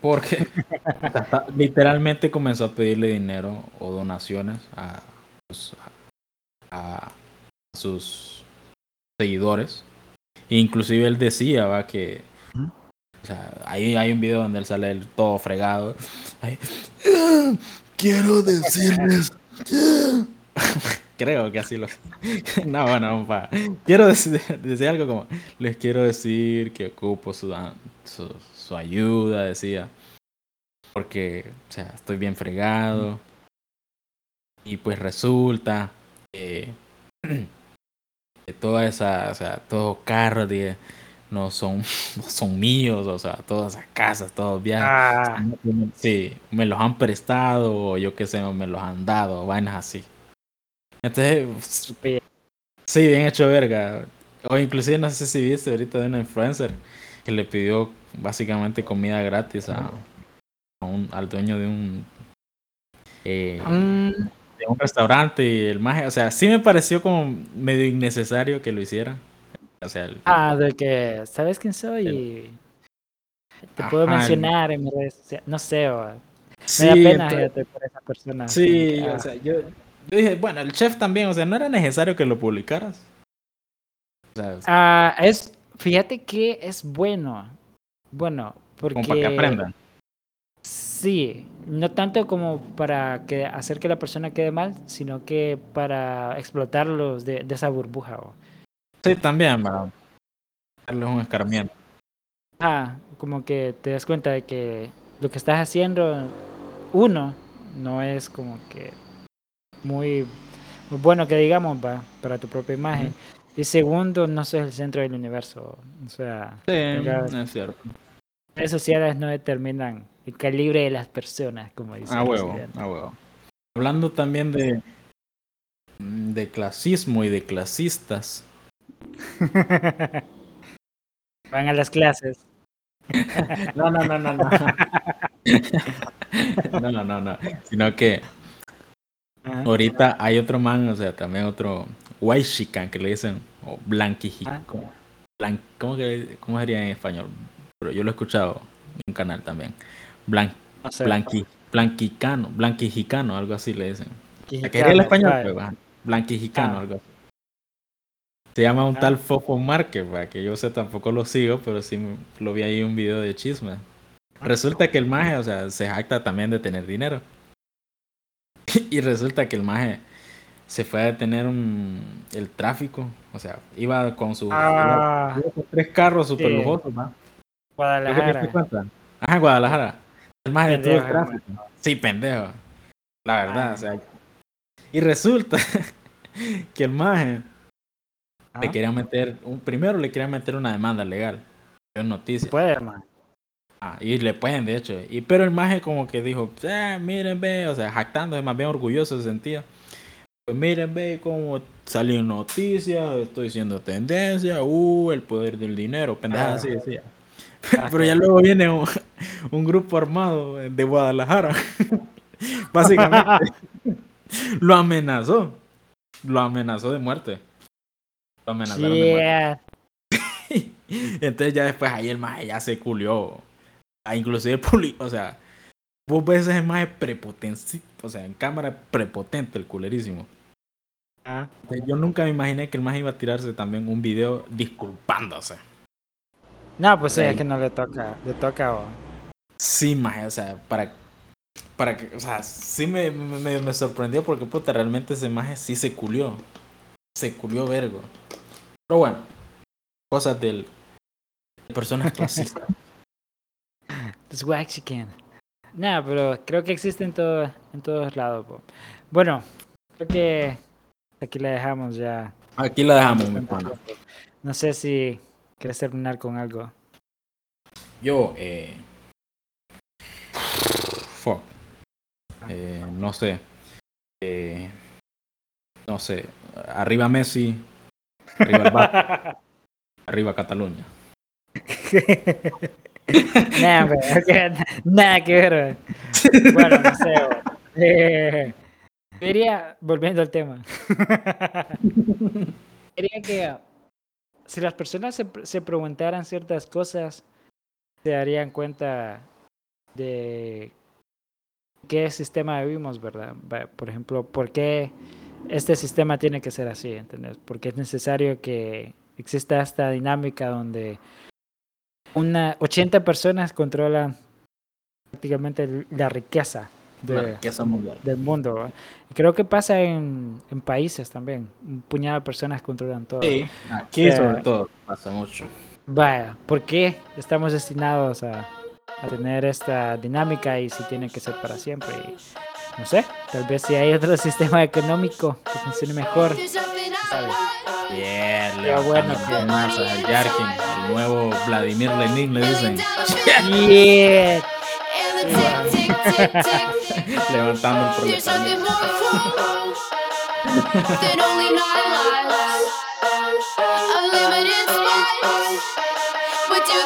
Porque literalmente comenzó a pedirle dinero o donaciones a, pues, a- a sus seguidores. E inclusive él decía va que o sea, ahí hay un video donde él sale él todo fregado. Ahí, "Ah, quiero decirles. Creo que así lo. No, bueno, pa. Quiero decir, decir algo como: Les quiero decir que ocupo su, su, su ayuda, decía. Porque, o sea, estoy bien fregado. Y pues resulta que, que toda esa, o sea, todos los carros de, no son, no son míos, o sea, todas esas casas, todos viajes. Ah, Sí, me los han prestado, o yo qué sé, me los han dado, vainas así. Entonces, sí, bien hecho verga. O inclusive no sé si viste ahorita de una influencer que le pidió básicamente comida gratis a, a un, al dueño de un eh, mm, de un restaurante y el maje, o sea, sí me pareció como medio innecesario que lo hiciera. O sea, el- ah, de que, ¿sabes quién soy? Y te puedo el- mencionar en mis redes sociales. No sé, o, me sí, da pena entonces- por esa persona. Sí, o ah, sea, yo, yo dije, bueno, el chef también, o sea, no era necesario que lo publicaras. Ah, es, fíjate que es bueno. Bueno, porque... como para que aprendan. Sí, no tanto como para que hacer que la persona quede mal, sino que para explotarlos de, de esa burbuja. o- Sí, también, para darles un escarmiento. Ah, como que te das cuenta de que lo que estás haciendo, uno, no es como que muy, muy bueno que digamos va, para tu propia imagen. Y segundo, no sos el centro del universo. O sea, Sí, Venga. es cierto. redes sociales no determinan el calibre de las personas, como dice. A el huevo, presidente. a huevo. Hablando también de, de clasismo y de clasistas. Van a las clases. No, no, no, no, no. No, no, no, no. Sino que Ajá. ahorita hay otro man, o sea, también otro white chican que le dicen, o blanquiji. Ah. ¿Cómo, blan- ¿cómo, que- cómo sería en español? Pero yo lo he escuchado en un canal también. Blan, No sé. blanqui, blanquicano, blanquijicano, algo así le dicen. Quijicano, ¿Qué sería el español? vale. pues? Blanquijicano, Ah. algo así. Se llama un Ah. tal Fofo Márquez, que yo sé tampoco lo sigo, pero sí lo vi ahí un video de chisme. Resulta que el maje, o sea, se jacta también de tener dinero. Y resulta que el maje se fue a detener un, el tráfico, o sea, iba con sus Ah, tres carros super sí. lujosos, ¿va? Guadalajara. Ajá, Guadalajara. El maje detuvo el tráfico. Sí, pendejo. La verdad, Ah. o sea. Y resulta que el maje Ah, le quería meter, un, primero le quería meter una demanda legal. Es noticia. Puede, man. Ah, y le pueden, de hecho. Y, pero el maje como que dijo, "Ah, miren, ve, o sea, jactándose, más bien orgulloso se sentía. Pues miren, ve cómo salió noticias, estoy siendo tendencia, uh, el poder del dinero, pendejadas Ah. así decía. Ah, Pero ya luego viene un, un grupo armado de Guadalajara Básicamente, lo amenazó. Lo amenazó de muerte. Lo amenazaron de muerte. Entonces ya después ahí el maje ya se culió. Ah, inclusive, o sea, vos ves ese maje prepotente, o sea, en cámara prepotente el culerísimo. Ah. Yo nunca me imaginé que el maje iba a tirarse también un video disculpándose. No, pues es que no le toca, le toca. O... Sí, maje, o sea, para para que, o sea, sí me, me, me sorprendió porque puta, realmente ese maje sí se culió. Se culió vergo. Pero bueno, cosas del de personas clasistas. Los Waxican. Nada, pero creo que existe en, todo, en todos lados. Bueno, creo que aquí la dejamos ya. Aquí la dejamos, mi pana. No sé si quieres terminar con algo. Yo, eh. Fuck. Eh, no sé. Eh, no sé. Arriba Messi. Arriba el Barça. arriba Cataluña. nada, nada que ver. Bueno, no sé. Eh, diría, volviendo al tema. diría que si las personas se, se preguntaran ciertas cosas, se darían cuenta de qué sistema vivimos, ¿verdad? Por ejemplo, ¿por qué este sistema tiene que ser así? ¿entendés? Porque es necesario que exista esta dinámica donde una 80 personas controlan prácticamente la riqueza, del mundo. Creo que pasa en, en, países también. Un puñado de personas controlan todo. Sí, aquí sobre todo pasa mucho. Vaya, ¿por qué estamos destinados a, a tener esta dinámica y si tiene que ser para siempre. No sé, tal vez si hay otro sistema económico que funcione mejor. Bien, le bueno más a Yarkin, el nuevo Vladimir Lenin le dicen. Yeah. Levantando el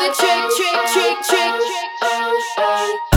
the color